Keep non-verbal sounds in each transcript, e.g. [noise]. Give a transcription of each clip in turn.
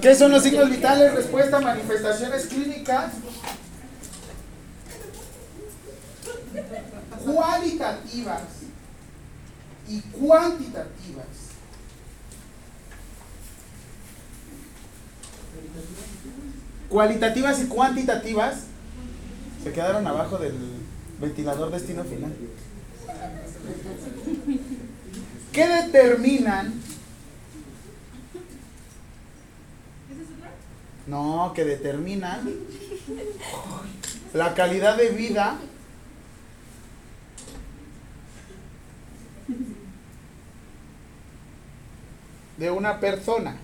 ¿Qué son los signos vitales? Respuesta, manifestaciones clínicas. Cualitativas y cuantitativas. Cualitativas y cuantitativas se quedaron abajo del ventilador destino final. ¿Qué determinan? No, que determinan la calidad de vida de una persona.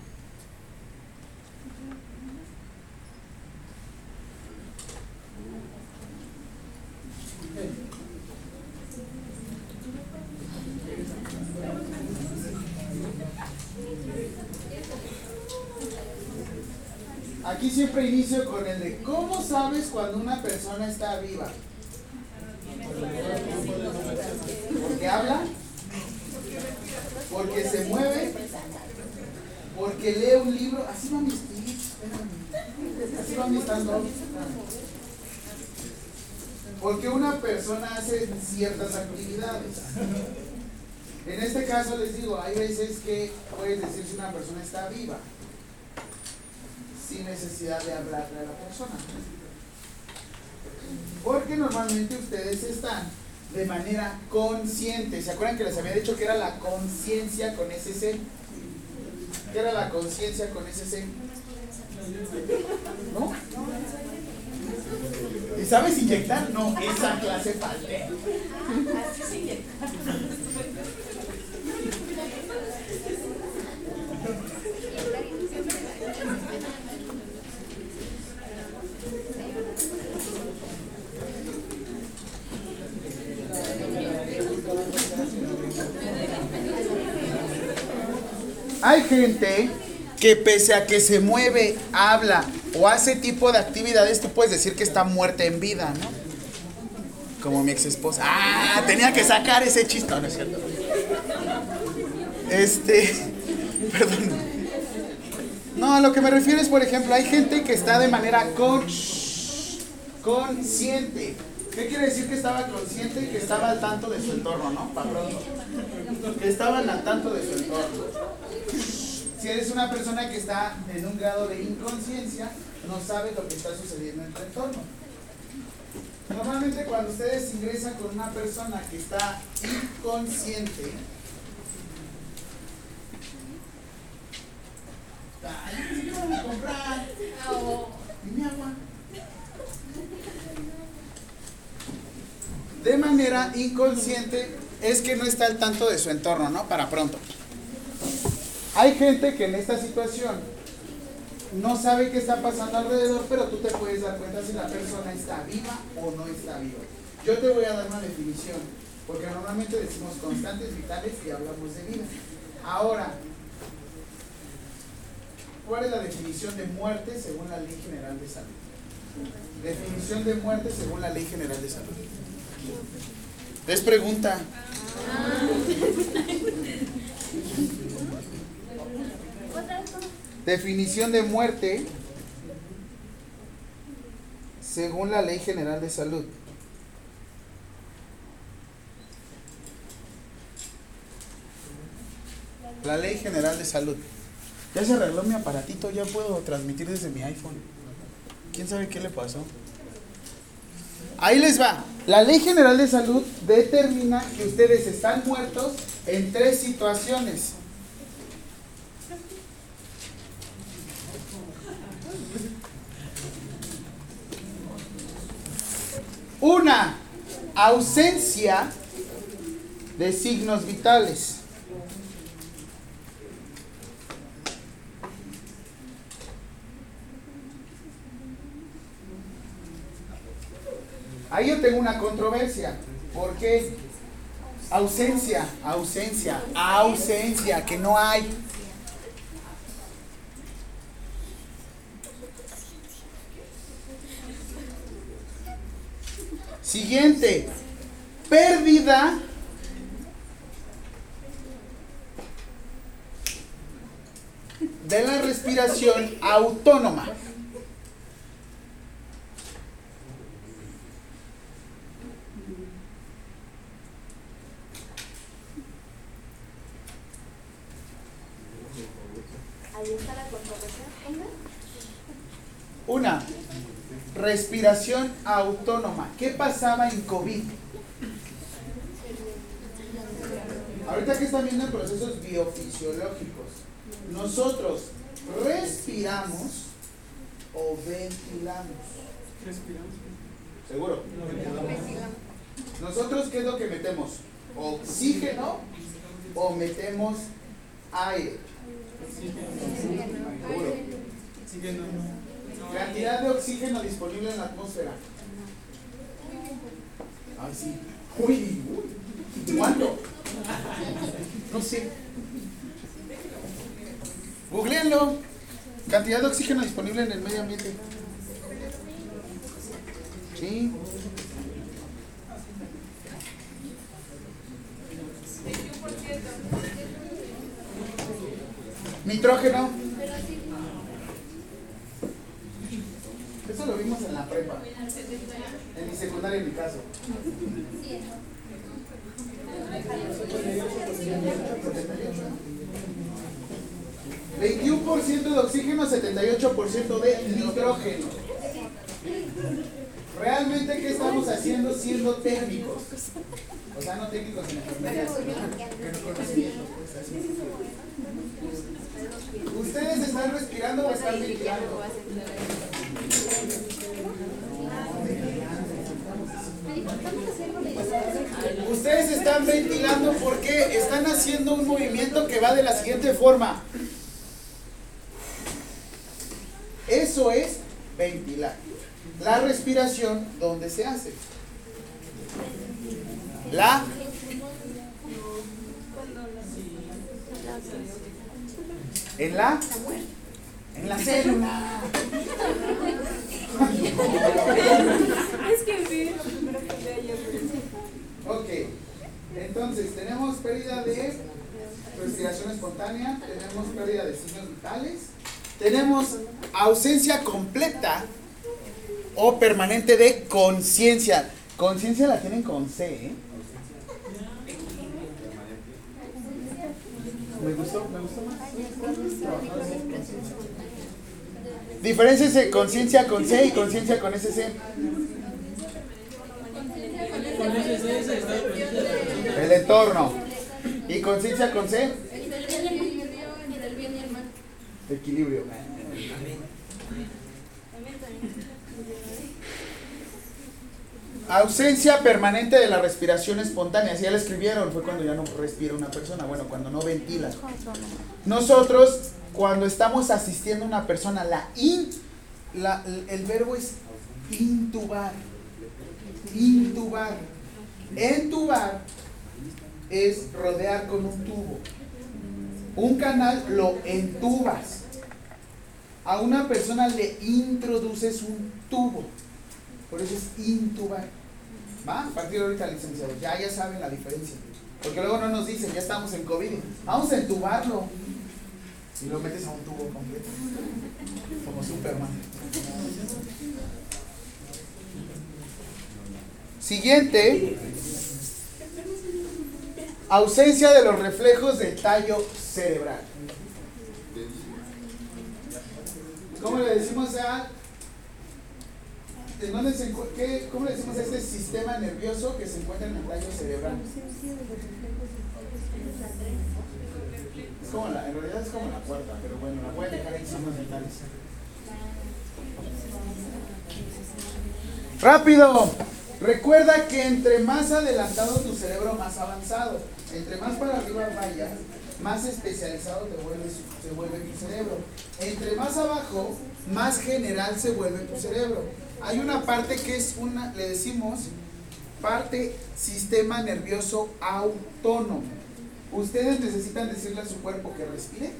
Aquí siempre inicio con el de ¿cómo sabes cuando una persona está viva? Porque habla, porque se mueve, porque lee un libro. Así van mis tips. Así van mis stand Porque una persona hace ciertas actividades. En este caso les digo, hay veces que puedes decir si una persona está viva sin necesidad de hablarle a la persona. Porque normalmente ustedes están de manera consciente. ¿Se acuerdan que les había dicho que era la conciencia con ese C? ¿Qué era la conciencia con ese C? ¿No? ¿Y sabes inyectar? No, esa clase falté. Así se. Hay gente que pese a que se mueve, habla o hace tipo de actividades, tú puedes decir que está muerta en vida, ¿no? Como mi ex esposa. Ah, tenía que sacar ese chiste. No, es cierto. Este, [laughs] perdón. No, a lo que me refiero es, por ejemplo, hay gente que está de manera con, consciente. ¿Qué quiere decir que estaba consciente? Que estaba al tanto de su entorno, ¿no? Que estaban al tanto de su entorno. Si eres una persona que está en un grado de inconsciencia, no sabes lo que está sucediendo en tu entorno. Normalmente cuando ustedes ingresan con una persona que está inconsciente, Ay, ¿qué comprar? De manera inconsciente es que no está al tanto de su entorno, ¿no? Para pronto. Hay gente que en esta situación no sabe qué está pasando alrededor, pero tú te puedes dar cuenta si la persona está viva o no está viva. Yo te voy a dar una definición, porque normalmente decimos constantes vitales y hablamos de vida. Ahora, ¿cuál es la definición de muerte según la Ley General de Salud? Definición de muerte según la Ley General de Salud. Les pregunta. [laughs] Definición de muerte según la Ley General de Salud. La Ley General de Salud. Ya se arregló mi aparatito, ya puedo transmitir desde mi iPhone. ¿Quién sabe qué le pasó? Ahí les va. La Ley General de Salud determina que ustedes están muertos en tres situaciones. Una, ausencia de signos vitales. Ahí yo tengo una controversia. ¿Por qué? Ausencia, ausencia, ausencia, que no hay. Siguiente, pérdida de la respiración autónoma. Ahí está la controversia. Una, respiración autónoma. ¿Qué pasaba en COVID? Ahorita que están viendo procesos biofisiológicos, nosotros respiramos o ventilamos. ¿Seguro? Nosotros, ¿qué es lo que metemos? ¿Oxígeno o metemos aire? Seguro. Cantidad de oxígeno disponible en la atmósfera. Ay, uy. ¿Cuánto? No sé. Googleenlo. Cantidad de oxígeno disponible en el medio ambiente. Sí. Nitrógeno. Eso lo vimos en la prepa. En mi secundaria, en mi caso. 21% de oxígeno, 78% de nitrógeno. Realmente, ¿qué estamos haciendo siendo técnicos? O sea, no técnicos en enfermería, conocimiento. ¿Ustedes están respirando o están ventilando? Ustedes están ventilando porque están haciendo un movimiento que va de la siguiente forma. Eso es ventilar. La respiración, ¿dónde se hace? La en la en la célula. Es que vi lo primero que vi ayer. Ok, entonces tenemos pérdida de respiración espontánea, tenemos pérdida de signos vitales, tenemos ausencia completa o permanente de conciencia. Conciencia la tienen con C, ¿eh? Me gustó, me gustó más. Diferencia conciencia con C y conciencia con SC. El entorno. ¿Y conciencia con C? Equilibrio. Ausencia permanente de la respiración espontánea. Si ya la escribieron, fue cuando ya no respira una persona. Bueno, cuando no ventila. Nosotros, cuando estamos asistiendo a una persona, la in, la, el verbo es intubar. Intubar. Entubar es rodear con un tubo. Un canal lo entubas. A una persona le introduces un tubo. Por eso es intubar. ¿Va? A partir de ahorita, licenciado. Ya, ya saben la diferencia. Porque luego no nos dicen, ya estamos en COVID. Vamos a entubarlo. Y lo metes a un tubo completo. Como Superman. Siguiente. Ausencia de los reflejos del tallo cerebral. ¿Cómo le decimos a ¿En dónde se qué- ¿Cómo le decimos a este sistema nervioso que se encuentra en el tallo cerebral? En realidad es como la puerta, pero bueno, la voy a dejar en signos vitales. ¡Rápido! Recuerda que entre más adelantado tu cerebro, más avanzado. Entre más para arriba vayas, más especializado te vuelve, se vuelve tu cerebro. Entre más abajo, más general se vuelve tu cerebro. Hay una parte que es una, le decimos, parte sistema nervioso autónomo. ¿Ustedes necesitan decirle a su cuerpo que respire?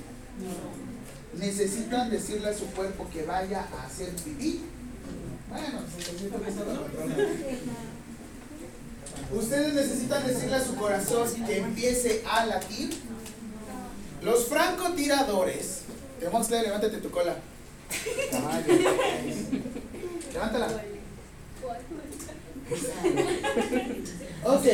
¿Necesitan decirle a su cuerpo que vaya a hacer pipí? Bueno, controle. ¿Ustedes necesitan decirle a su corazón que empiece a latir? Los francotiradores levántate tu cola. Caballo. Levántala. Ok,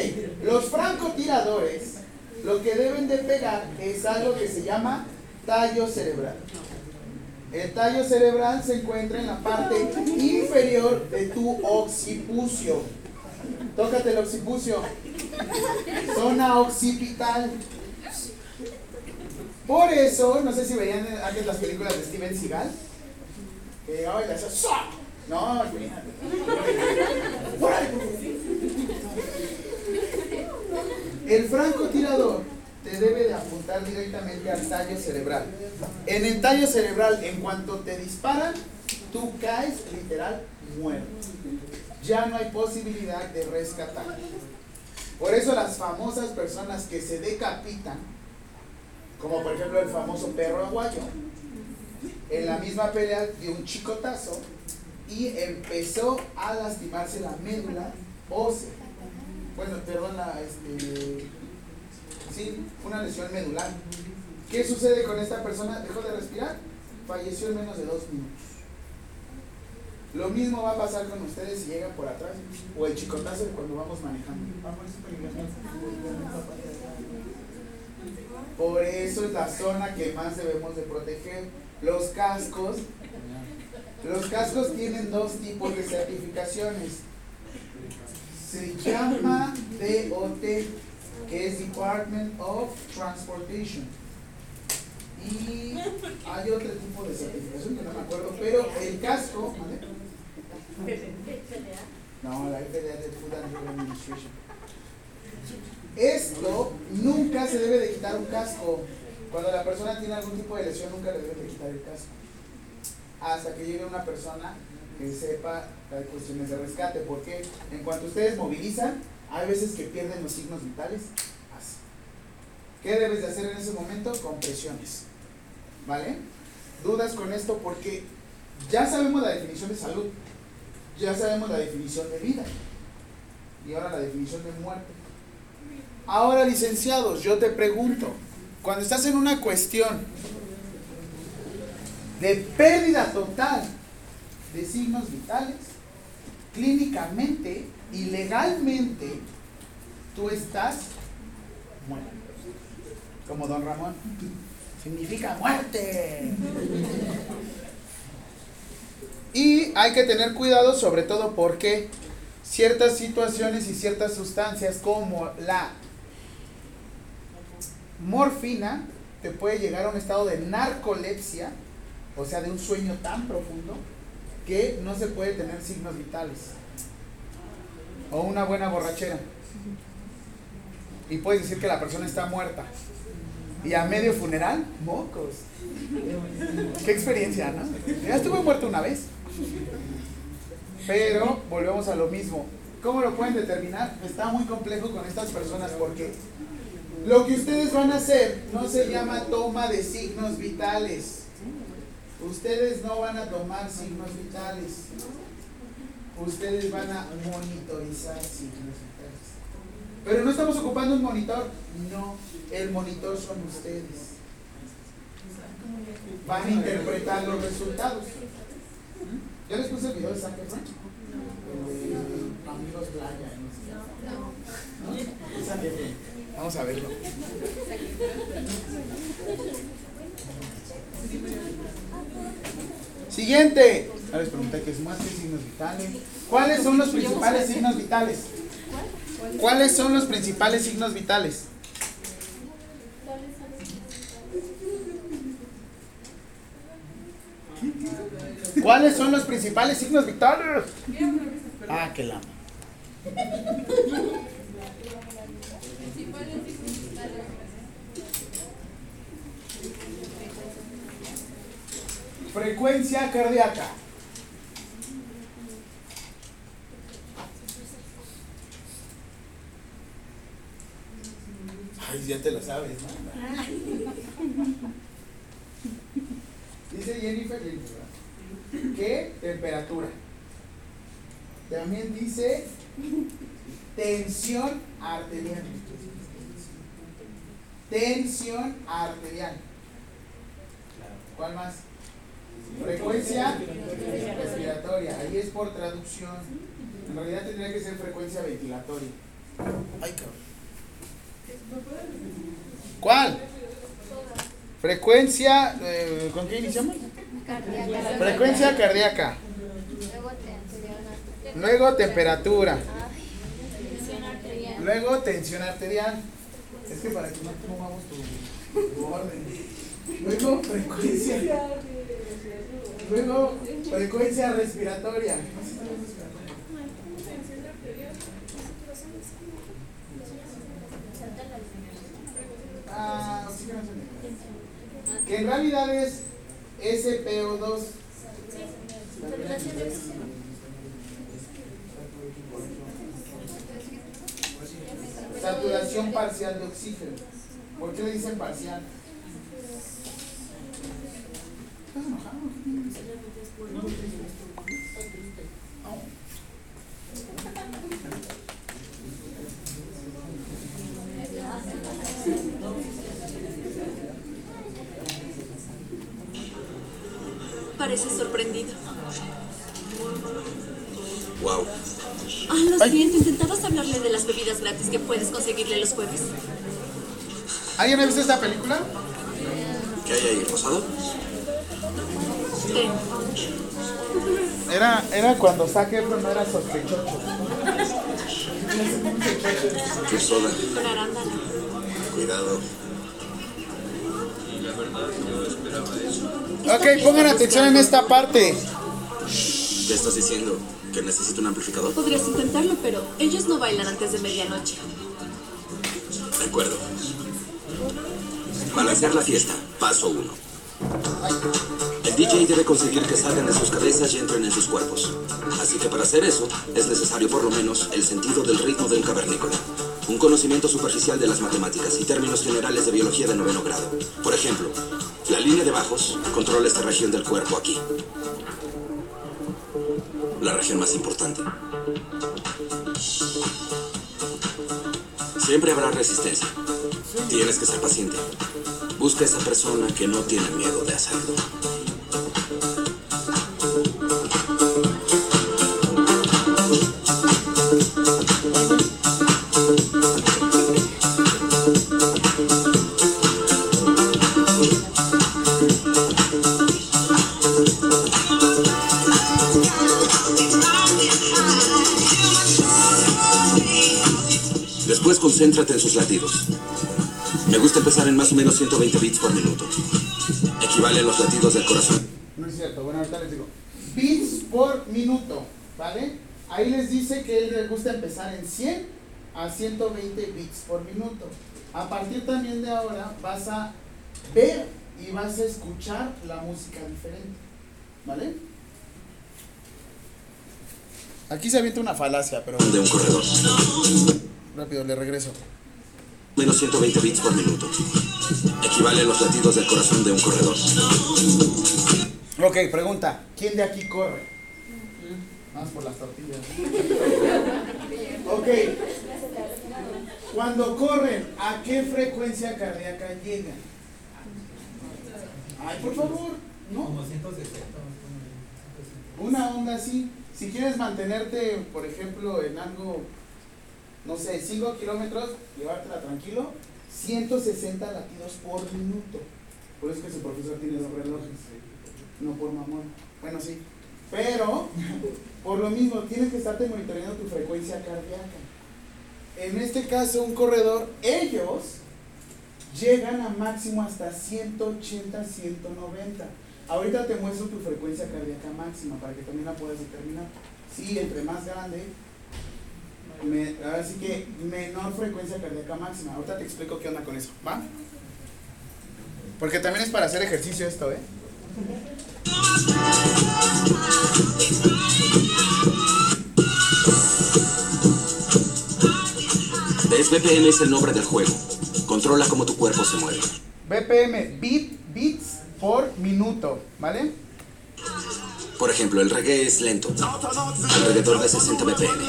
los francotiradores lo que deben de pegar es algo que se llama tallo cerebral. El tallo cerebral se encuentra en la parte inferior de tu occipucio. Tócate el occipucio. Zona occipital. Por eso, no sé si veían antes las películas de Steven Seagal. Que hoy le hace No, El francotirador te debe de apuntar directamente al tallo cerebral. En el tallo cerebral, en cuanto te disparan, tú caes literal muerto. Ya no hay posibilidad de rescatar. Por eso las famosas personas que se decapitan, como por ejemplo el famoso perro aguayo, en la misma pelea dio un chicotazo y empezó a lastimarse la médula ósea. Bueno, perdón, la, este, sí, una lesión medular. ¿Qué sucede con esta persona? Dejó de respirar, falleció en menos de dos minutos. Lo mismo va a pasar con ustedes si llegan por atrás o el chicotazo cuando vamos manejando. Por eso es la zona que más debemos de proteger. Los cascos, los cascos tienen dos tipos de certificaciones. Se llama DOT, que es Department of Transportation. Y hay otro tipo de certificación que no me acuerdo, pero el casco, No, la FDA de Food and Administration. Esto nunca se debe de quitar un casco. Cuando la persona tiene algún tipo de lesión, nunca le debe de quitar el casco. Hasta que llegue una persona que sepa las cuestiones de rescate. Porque en cuanto ustedes movilizan, hay veces que pierden los signos vitales. ¿Qué debes de hacer en ese momento? Compresiones. ¿Vale? Dudas con esto porque ya sabemos la definición de salud. Ya sabemos la definición de vida. Y ahora la definición de muerte. Ahora, licenciados, yo te pregunto, cuando estás en una cuestión de pérdida total de signos vitales, clínicamente y legalmente, tú estás muerto. Como don Ramón. Significa muerte. Y hay que tener cuidado sobre todo porque ciertas situaciones y ciertas sustancias como la morfina te puede llegar a un estado de narcolepsia, o sea, de un sueño tan profundo que no se puede tener signos vitales. O una buena borrachera. Y puedes decir que la persona está muerta. Y a medio funeral, mocos. Qué experiencia, ¿no? Ya estuve muerto una vez. Pero volvemos a lo mismo. ¿Cómo lo pueden determinar? Está muy complejo con estas personas porque lo que ustedes van a hacer no se llama toma de signos vitales. Ustedes no van a tomar signos vitales. Ustedes van a monitorizar signos vitales. Pero no estamos ocupando un monitor. No, el monitor son ustedes. Van a interpretar los resultados. ¿Ya les puse el video de San? Eh, amigos playa. No, no. Vamos a verlo. Siguiente. Les pregunté qué signos vitales. ¿Cuáles son los principales signos vitales? ¿Cuáles son los principales signos vitales? ¿Cuáles son los principales signos vitales? Ah, que la. Frecuencia cardíaca. Ay, ya te lo sabes, ¿no? [laughs] Dice Jennifer, Jennifer ¿qué temperatura? También dice tensión arterial. Tensión arterial. ¿Cuál más? Frecuencia respiratoria. Ahí es por traducción. En realidad tendría que ser frecuencia ventilatoria. Ay, cabrón. ¿Cuál? Frecuencia, eh, ¿con qué iniciamos? Frecuencia cardíaca. Luego temperatura. Luego tensión arterial. Es que para que no pongamos tu, tu orden. Luego frecuencia. Luego frecuencia respiratoria. Ah. Que en realidad es SPO2. Saturación parcial de oxígeno. ¿Por qué le dicen parcial? ¿Estás enojado? Pareces sorprendido. Wow. Ah, lo Ay. siento, intentabas hablarle de las bebidas gratis que puedes conseguirle los jueves. ¿Alguien ha visto esta película? ¿Qué hay ahí? ¿Rosado? ¿Qué? Era, era cuando Zac Efron no era sospechoso. Tu soda. Con arándano. Cuidado. Ok, pongan atención en esta parte. ¿Qué estás diciendo? ¿Que necesito un amplificador? Podrías intentarlo, pero ellos no bailan antes de medianoche. De acuerdo. Balancear la fiesta. Paso 1. El DJ debe conseguir que salgan de sus cabezas y entren en sus cuerpos. Así que para hacer eso, es necesario por lo menos el sentido del ritmo de un cavernícola. Un conocimiento superficial de las matemáticas y términos generales de biología de noveno grado. Por ejemplo, la línea de bajos controla esta región del cuerpo aquí. La región más importante. Siempre habrá resistencia. Tienes que ser paciente. Busca esa persona que no tiene miedo de hacerlo. Concéntrate en sus latidos. Me gusta empezar en más o menos 120 bits por minuto. Equivale a los latidos del corazón. No es cierto, bueno, ahorita les digo. Bits por minuto, ¿vale? Ahí les dice que él le gusta empezar en 100 a 120 bits por minuto. A partir también de ahora vas a ver y vas a escuchar la música diferente, ¿vale? Aquí se avienta una falacia, pero De un corredor. Rápido, le regreso. Menos 120 bits por minuto. Equivale a los latidos del corazón de un corredor. Ok, pregunta, ¿quién de aquí corre? Vamos por las tortillas. [laughs] Ok. Cuando corren, ¿a qué frecuencia cardíaca llegan? Ay, por favor, ¿no? Como 160 Una onda así. Si quieres mantenerte, por ejemplo, en algo, no sé, 5 kilómetros, llevártela tranquilo, 160 latidos por minuto. Por eso es que su profesor tiene dos relojes. No por mamón. Bueno, sí. Pero, [laughs] por lo mismo, tienes que estarte monitoreando tu frecuencia cardíaca. En este caso, un corredor, ellos llegan a máximo hasta 180, 190. Ahorita te muestro tu frecuencia cardíaca máxima para que también la puedas determinar. Sí, entre más grande, me, ahora sí que menor frecuencia cardíaca máxima. Ahorita te explico qué onda con eso, ¿va? Porque también es para hacer ejercicio esto, ¿eh? BPM es el nombre del juego. Controla cómo tu cuerpo se mueve. BPM, beat, beats por minuto, ¿vale? Por ejemplo, el reggae es lento, alrededor de 60 BPM.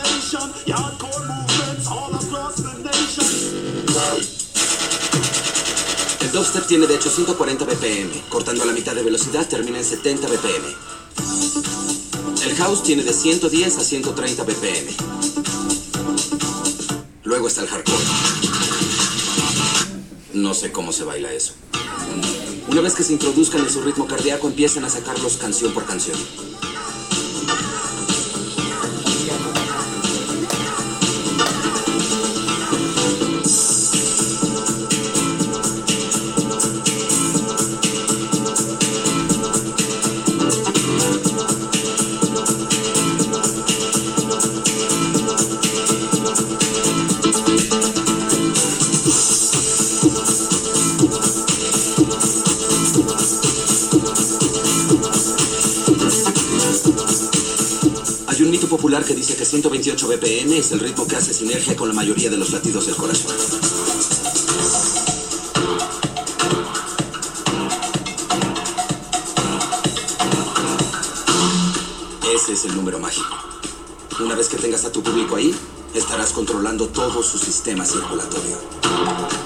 El dubstep tiene de hecho 140 BPM. Cortando a la mitad de velocidad termina en 70 BPM. El house tiene de 110 a 130 BPM. Luego está el hardcore. No sé cómo se baila eso. Una vez que se introduzcan en su ritmo cardíaco, empiezan a sacarlos canción por canción. Que dice que 128 BPM es el ritmo que hace sinergia con la mayoría de los latidos del corazón. Ese es el número mágico. Una vez que tengas a tu público ahí, estarás controlando todo su sistema circulatorio.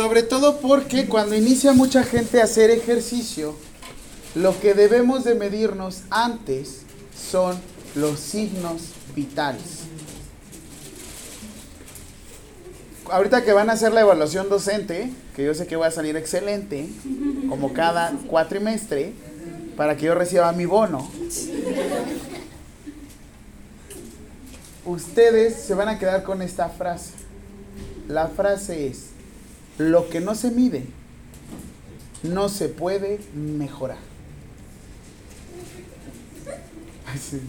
Sobre todo porque cuando inicia mucha gente a hacer ejercicio, lo que debemos de medirnos antes son los signos vitales. Ahorita que van a hacer la evaluación docente, que yo sé que voy a salir excelente, como cada cuatrimestre, para que yo reciba mi bono, ustedes se van a quedar con esta frase. La frase es, lo que no se mide, no se puede mejorar.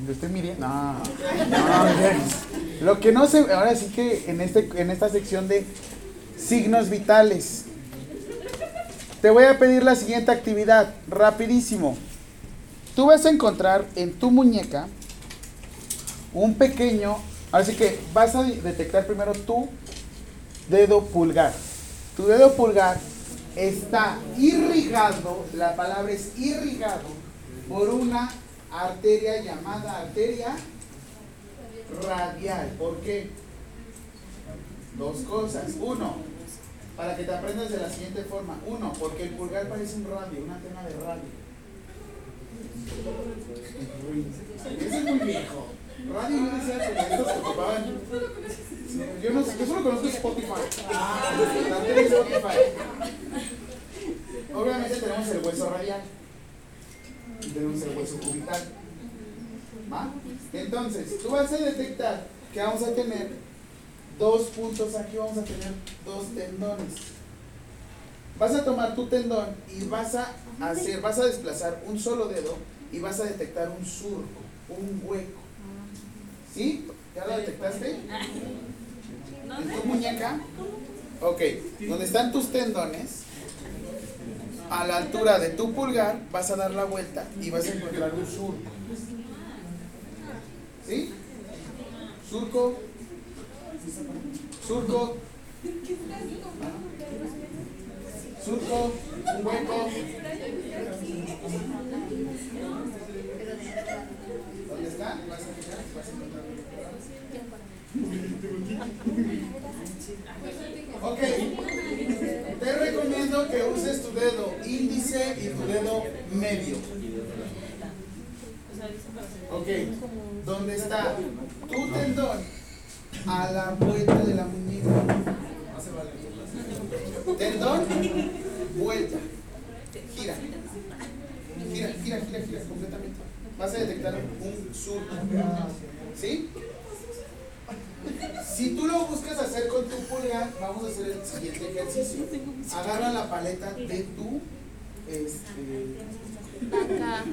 ¿Lo estoy midiendo? No, no. Lo que no se... Ahora sí que en, este, en esta sección de signos vitales, te voy a pedir la siguiente actividad, rapidísimo. Tú vas a encontrar en tu muñeca un pequeño, así que vas a detectar primero tu dedo pulgar. Tu dedo pulgar está irrigado, la palabra es irrigado, por una arteria llamada arteria radial. ¿Por qué? Dos cosas. Uno, para que te aprendas de la siguiente forma. Uno, porque el pulgar parece un radio, una antena de radio. Ese es muy viejo. Radio yo decía que estos ocupaban. Yo, no, yo solo conozco Spotify. La tele Spotify. Obviamente tenemos el hueso radial. Y tenemos el hueso cubital. ¿Va? Entonces, tú vas a detectar que vamos a tener dos puntos aquí, vamos a tener dos tendones. Vas a tomar tu tendón y vas a hacer, vas a desplazar un solo dedo y vas a detectar un surco, un hueco. ¿Sí? ¿Ya lo detectaste? ¿En tu muñeca? Ok, donde están tus tendones, a la altura de tu pulgar, vas a dar la vuelta y vas a encontrar un surco. ¿Sí? Surco. Surco. Surco. Un hueco. ¿Dónde está? ¿Vas a? ¿Vas a encontrar Ok. Te recomiendo que uses tu dedo índice y tu dedo medio. Ok. ¿Dónde está tu tendón? A la vuelta de la muñeca. Tendón, vuelta. Gira. Gira, gira, gira, gira completamente. Vas a detectar un surco. ¿Sí? Si tú lo buscas hacer con tu pulgar, vamos a hacer el siguiente ejercicio. agarra la paleta de tu este, Vaca.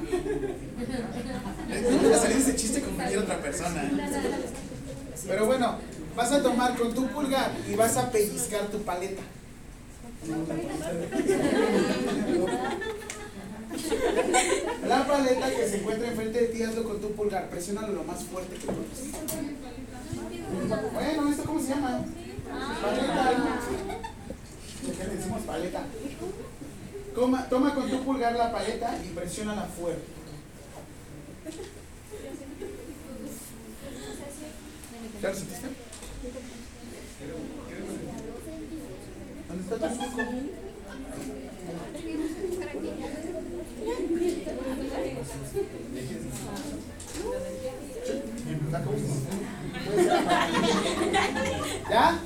no te salir ese chiste con cualquier otra persona. Pero bueno, vas a tomar con tu pulgar y vas a pellizcar tu paleta. La paleta que se encuentra enfrente de ti, hazlo con tu pulgar. Presiónalo lo más fuerte que puedas. Bueno, ¿esto cómo se llama? Paleta. ¿Qué le decimos paleta? Toma, con tu pulgar la paleta y presiónala fuerte. ¿Ya lo sentiste? ¿Dónde está tu? [laughs] ¿Ya?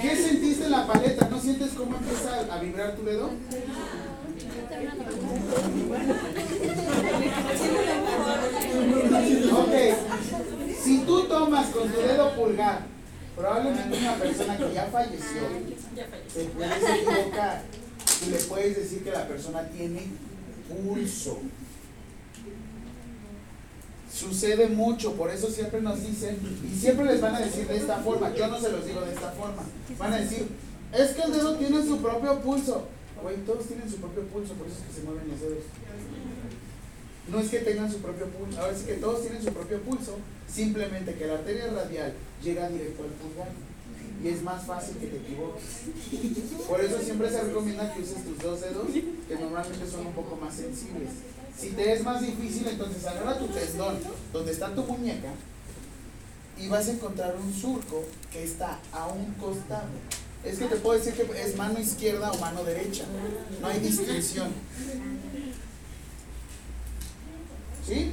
¿Qué sentiste en la paleta? ¿No sientes cómo empieza a vibrar tu dedo? Ok. Si tú tomas con tu dedo pulgar, probablemente una persona que ya falleció, te puedes equivocar y le puedes decir que la persona tiene pulso. Sucede mucho, por eso siempre nos dicen, y siempre les van a decir de esta forma, yo no se los digo de esta forma, van a decir, es que el dedo tiene su propio pulso. Güey, todos tienen su propio pulso, por eso es que se mueven los dedos. No es que tengan su propio pulso, ahora sí que todos tienen su propio pulso, simplemente que la arteria radial llega directo al pulgar y es más fácil que te equivoques. Por eso siempre se recomienda que uses tus dos dedos, que normalmente son un poco más sensibles. Si te es más difícil, entonces agarra tu tendón, donde está tu muñeca, y vas a encontrar un surco que está a un costado. Es que te puedo decir que es mano izquierda o mano derecha. No hay distinción. ¿Sí?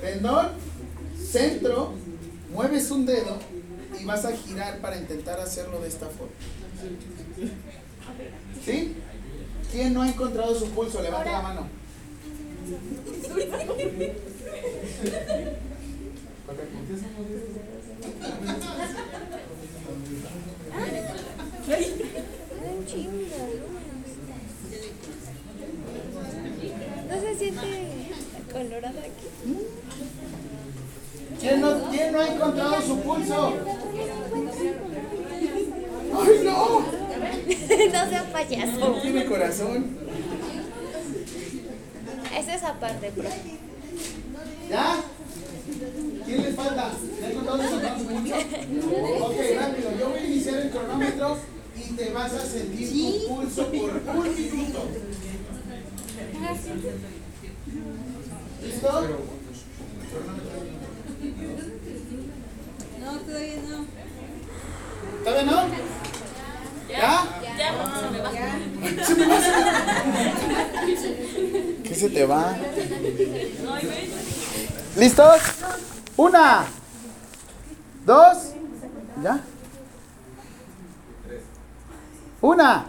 Tendón, centro, mueves un dedo y vas a girar para intentar hacerlo de esta forma. ¿Sí? ¿Quién no ha encontrado su pulso? Levanta la mano. ¿No se siente colorada aquí? ¿Quién no, quién no ha encontrado su pulso? ¡Ay, no! [laughs] no sea payaso. No tiene corazón. Es esa parte, profe. ¿Ya? ¿Quién les falta? ¿Ya encontrado su pulso? Ok, rápido. Yo voy a iniciar el cronómetro y te vas a sentir tu pulso por un minuto. ¿Listo? No, todavía no. ¿Todavía no? ¿Ya? Ya, se me va. ¿Se me va? ¿Qué se te va? ¿Listos? Una, dos, ¿ya? Una,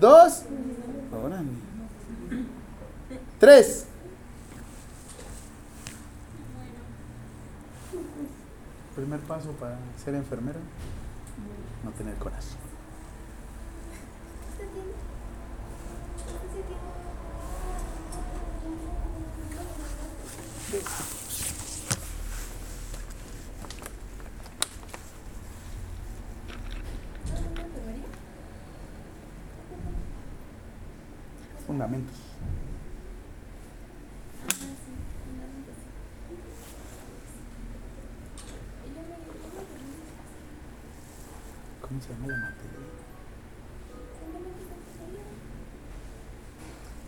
dos, órale. Tres. Primer paso para ser enfermera, no tener corazón. Fundamentos. ¿Cómo se llama la materia?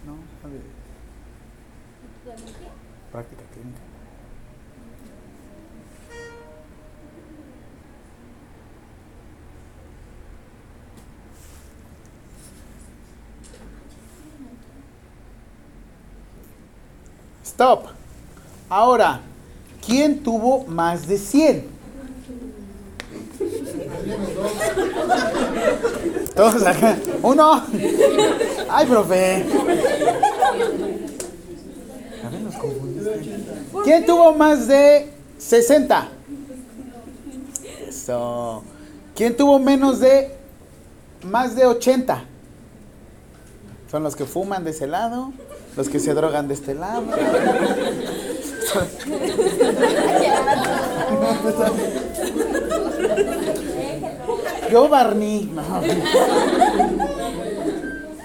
No, la de práctica clínica. Stop. Ahora, ¿quién tuvo más de 100? Todos. Uno. Ay, profe. A ver, nos confundiste. ¿Quién tuvo más de 60? Eso. ¿Quién tuvo menos de más de 80? Son los que fuman de ese lado, los que se drogan de este lado. Yo Barney. no.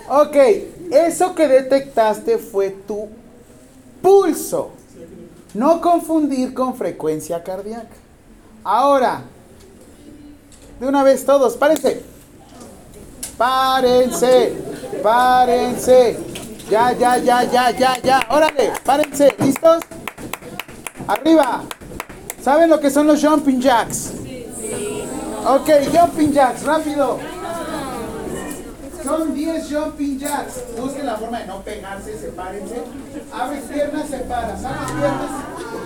Ok, eso que detectaste fue tu pulso. No confundir con frecuencia cardíaca. Ahora, de una vez todos, párense. Párense, párense. Ya, ya, ya, ya, ya, ya. Órale, párense. ¿Listos? Arriba. ¿Saben lo que son los jumping jacks? Ok, jumping jacks, rápido. Son 10 jumping jacks. Busquen la forma de no pegarse, sepárense. Abres piernas, separas. Abres piernas.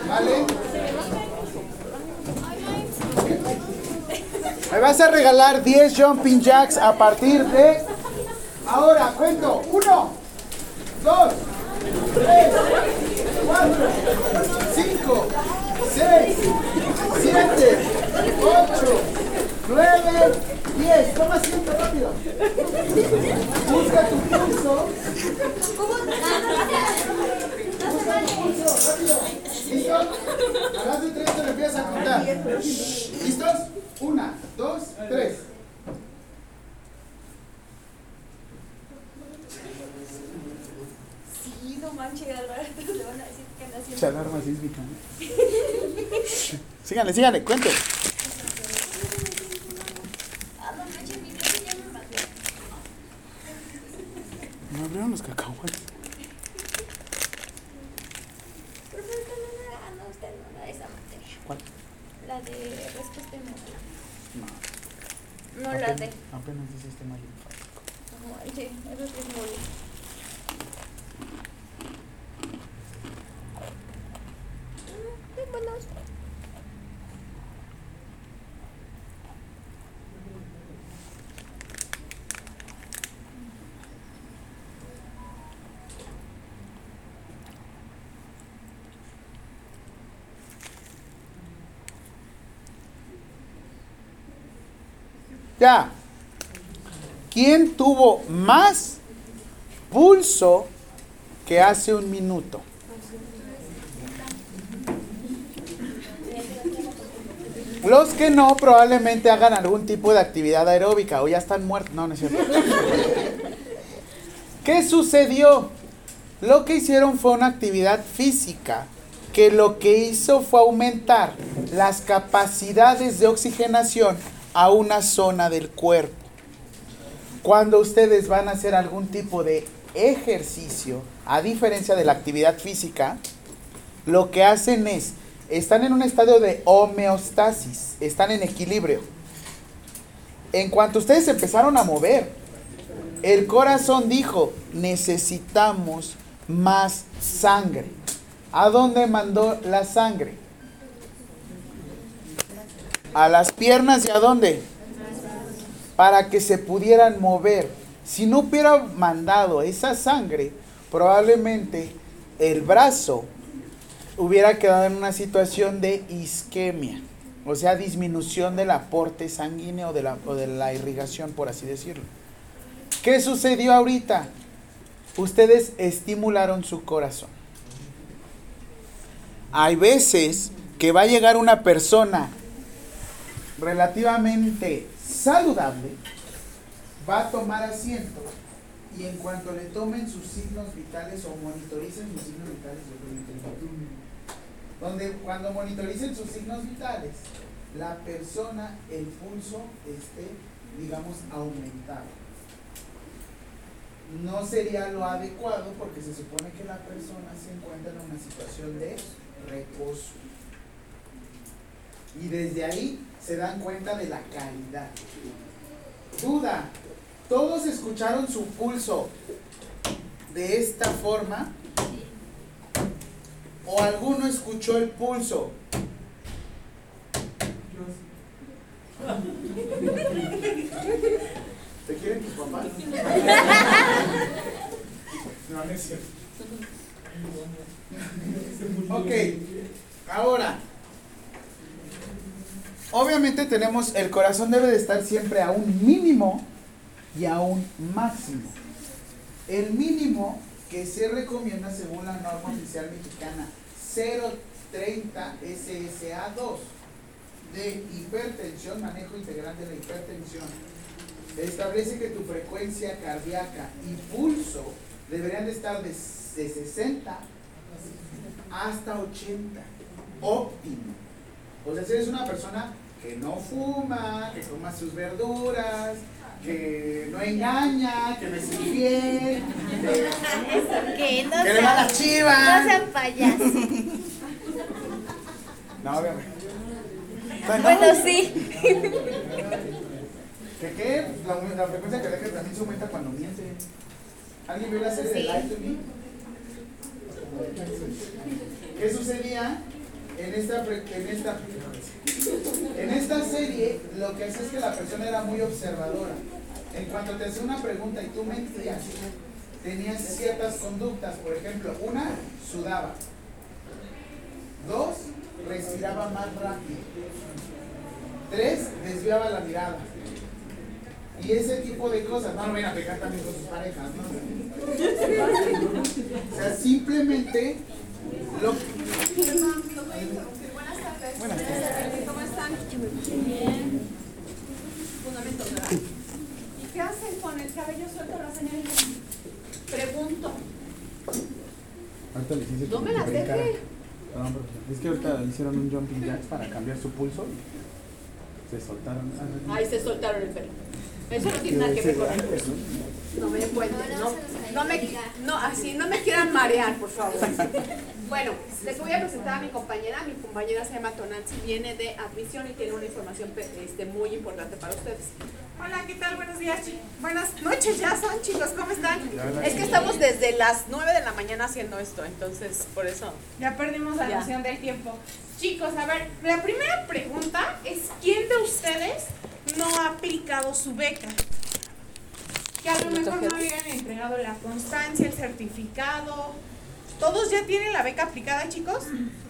¿Vale? Me vas a regalar 10 jumping jacks a partir de ahora. Cuento. 1, 2, 3, 4, 5, 6, 7, 8, 9, 10. Toma asiento rápido. Busca tu pulso. Busca tu pulso, rápido. ¿Listo? A las de tres te lo empiezas a contar. ¿Listos? Una, dos, tres. Sí, no manches, al rato le van a decir que anda haciendo. Mucha alarma sísmica. ¿no? síganle, síganle, cuente. Ah, no manches, mi brazo ya me mató. No abrieron los cacahuates. No me usted esa materia. ¿Cuál? La de respuesta. No. No la de. Apenas de sistema linfático. No manches, eso sí es muy. Ya. ¿Quién tuvo más pulso que hace un minuto? Los que no probablemente hagan algún tipo de actividad aeróbica o ya están muertos. No, no es cierto. ¿Qué sucedió? Lo que hicieron fue una actividad física que lo que hizo fue aumentar las capacidades de oxigenación a una zona del cuerpo. Cuando ustedes van a hacer algún tipo de ejercicio, a diferencia de la actividad física, lo que hacen es, están en un estado de homeostasis, están en equilibrio. En cuanto ustedes empezaron a mover, el corazón dijo, necesitamos más sangre. ¿A dónde mandó la sangre? A las piernas y a dónde? Para que se pudieran mover. Si no hubiera mandado esa sangre, probablemente el brazo hubiera quedado en una situación de isquemia, o sea, disminución del aporte sanguíneo de la, o de la irrigación, por así decirlo. ¿Qué sucedió ahorita? Ustedes estimularon su corazón. Hay veces que va a llegar una persona relativamente saludable, va a tomar asiento y en cuanto le tomen sus signos vitales o monitoricen sus signos vitales, donde cuando monitoricen sus signos vitales, la persona, el pulso esté, digamos, aumentado. No sería lo adecuado porque se supone que la persona se encuentra en una situación de reposo. Y desde ahí se dan cuenta de la calidad. Duda, ¿todos escucharon su pulso de esta forma? ¿O alguno escuchó el pulso? ¿Te quieren tus papás? No, no es cierto. Ok, ahora, obviamente tenemos, el corazón debe de estar siempre a un mínimo y a un máximo. El mínimo que se recomienda según la norma oficial mexicana 030 SSA2 de hipertensión, manejo integral de la hipertensión, establece que tu frecuencia cardíaca y pulso deberían de estar de, de 60 hasta 80, óptimo. O sea, si eres una persona que no fuma, que coma sus verduras, que no engaña, que me sigue bien, que, no que le va a las sean, no chivas. sean payasos. [laughs] No, obviamente. Bueno, Bueno, sí. [laughs] ¿Que qué? La, la frecuencia cardíaca también se aumenta cuando miente. ¿Alguien vio la serie de Sí. Lie to Me? ¿Qué sucedía? En esta, en en esta serie lo que hacía es que la persona era muy observadora. En cuanto te hacía una pregunta y tú mentías, tenías ciertas conductas. Por ejemplo, una, sudaba. Dos, respiraba más rápido. Tres, desviaba la mirada. Y ese tipo de cosas, no lo vayan a pegar también con sus parejas, ¿no? O sea, simplemente lo Buenas tardes. ¿Cómo están? Bien. Fundamentos, ¿verdad? ¿Y qué hacen con el cabello suelto la señorita? Pregunto. Ahorita les hice No me las brincara. deje. Perdón, pero es que ahorita hicieron un jumping jacks para cambiar su pulso y se soltaron. Ahí se soltaron el pelo. Eso no tiene nada que ver con pelo. No me cuenten, no, no me, no, así, no me quieran marear, por favor. [laughs] Bueno, les voy a presentar a mi compañera. Mi compañera se llama Tonanzi, viene de admisión y tiene una información este, muy importante para ustedes. Hola, ¿qué tal? Buenos días, buenas noches ya son, chicos, ¿cómo están? Es que estamos desde las 9 de la mañana haciendo esto, entonces por eso. Ya perdimos la noción del tiempo. Chicos, a ver, la primera pregunta es ¿quién de ustedes no ha aplicado su beca? Que a lo mejor no habían entregado la constancia, el certificado. ¿Todos ya tienen la beca aplicada, chicos?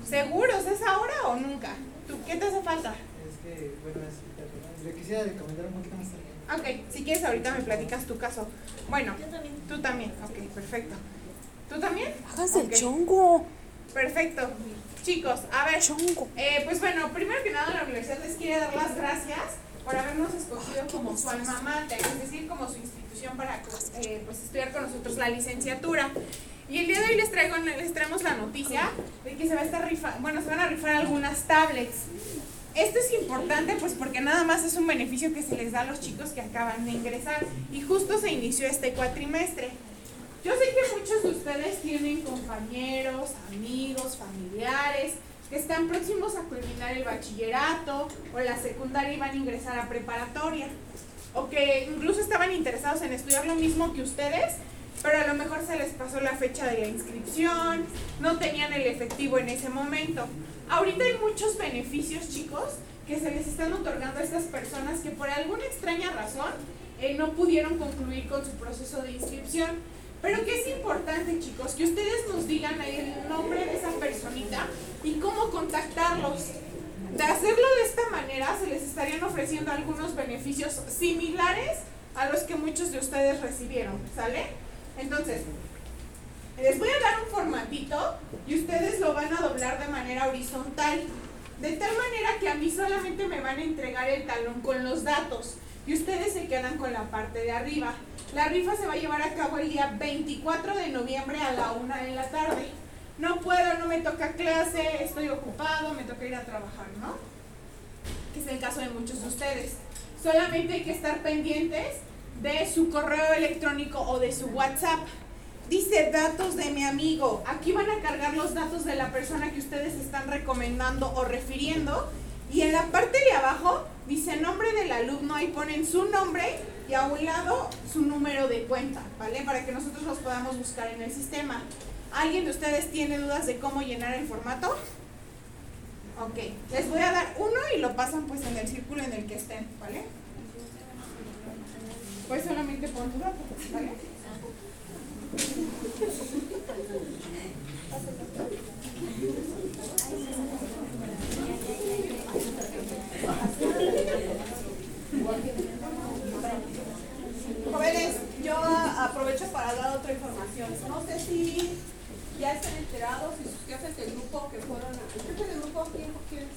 ¿Seguros? ¿Es ahora o nunca? ¿Tú qué te hace falta? Es que, bueno, es, le quisiera recomendar un poquito más tarde. Ok, si quieres ahorita me platicas tu caso. Bueno, Yo también. tú también. Ok, perfecto. ¿Tú también? Háganse Ok. el chongo. Perfecto. Chicos, a ver. Chongo. Eh, pues bueno, primero que nada la universidad les quiere dar las gracias por habernos escogido como su alma mater, es decir, como su institución para eh, pues, estudiar con nosotros la licenciatura. Y el día de hoy les traigo les traemos la noticia de que se va a estar rifa, bueno, se van a rifar algunas tablets. Esto es importante pues porque nada más es un beneficio que se les da a los chicos que acaban de ingresar y justo se inició este cuatrimestre. Yo sé que muchos de ustedes tienen compañeros, amigos, familiares que están próximos a culminar el bachillerato o la secundaria y van a ingresar a preparatoria. O que incluso estaban interesados en estudiar lo mismo que ustedes, pero a lo mejor se les pasó la fecha de la inscripción, no tenían el efectivo en ese momento. Ahorita hay muchos beneficios, chicos, que se les están otorgando a estas personas que por alguna extraña razón eh, no pudieron concluir con su proceso de inscripción. Pero que es importante, chicos, que ustedes nos digan ahí el nombre de esa personita y cómo contactarlos. De hacerlo de esta manera, se les estarían ofreciendo algunos beneficios similares a los que muchos de ustedes recibieron, ¿sale? Entonces, les voy a dar un formatito y ustedes lo van a doblar de manera horizontal. De tal manera que a mí solamente me van a entregar el talón con los datos y ustedes se quedan con la parte de arriba. La rifa se va a llevar a cabo el día 24 de noviembre a la 1 de la tarde. No puedo, no me toca clase, estoy ocupado, me toca ir a trabajar, ¿no? Que es el caso de muchos de ustedes. Solamente hay que estar pendientes de su correo electrónico o de su WhatsApp. Dice datos de mi amigo. Aquí van a cargar los datos de la persona que ustedes están recomendando o refiriendo. Y en la parte de abajo dice nombre del alumno. Ahí ponen su nombre y a un lado su número de cuenta, ¿vale? Para que nosotros los podamos buscar en el sistema. ¿Alguien de ustedes tiene dudas de cómo llenar el formato? Ok, les voy a dar uno y lo pasan pues en el círculo en el que estén, ¿vale? Pues solamente pon tu ¿vale? Aprovecho para dar otra información. No sé si ya están enterados y sus jefes del grupo que fueron a... ¿El jefe del grupo quién, quién?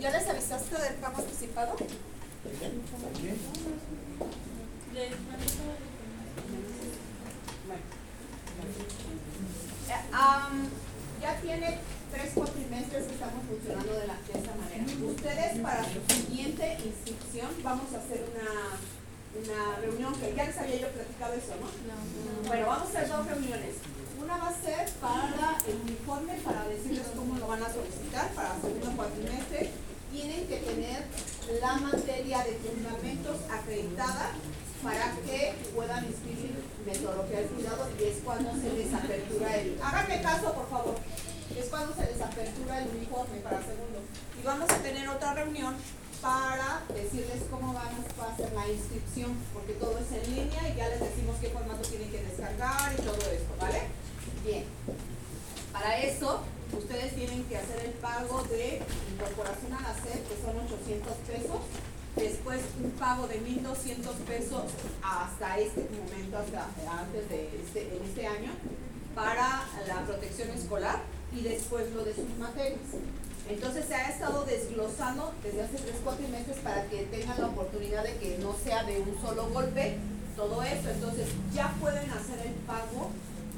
¿Ya les avisaste del pago anticipado? Am, ya tiene tres cuatrimestres que estamos funcionando de esta manera. Ustedes para su siguiente inscripción vamos a hacer una, una reunión que ya les había yo platicado eso, ¿no? Bueno, vamos a hacer dos reuniones. Una va a ser para el uniforme, para decirles cómo lo van a solicitar para el segundo cuatrimestre. Tienen que tener la materia de fundamentos acreditada para que puedan inscribir metodología del cuidado y es cuando se les apertura el... Háganme caso, por favor. Es cuando se les apertura el uniforme para segundo. Y vamos a tener otra reunión para decirles cómo van a hacer la inscripción, porque todo es en línea y ya les decimos qué formato tienen que descargar y todo esto, ¿vale? Bien. Para eso, ustedes tienen que hacer el pago de incorporación a la SED, que son 800 pesos. Después un pago de 1.200 pesos hasta este momento, hasta antes de este, este año, para la protección escolar y después lo de sus materias. Entonces se ha estado desglosando desde hace 3, 4 meses para que tengan la oportunidad de que no sea de un solo golpe todo esto. Entonces ya pueden hacer el pago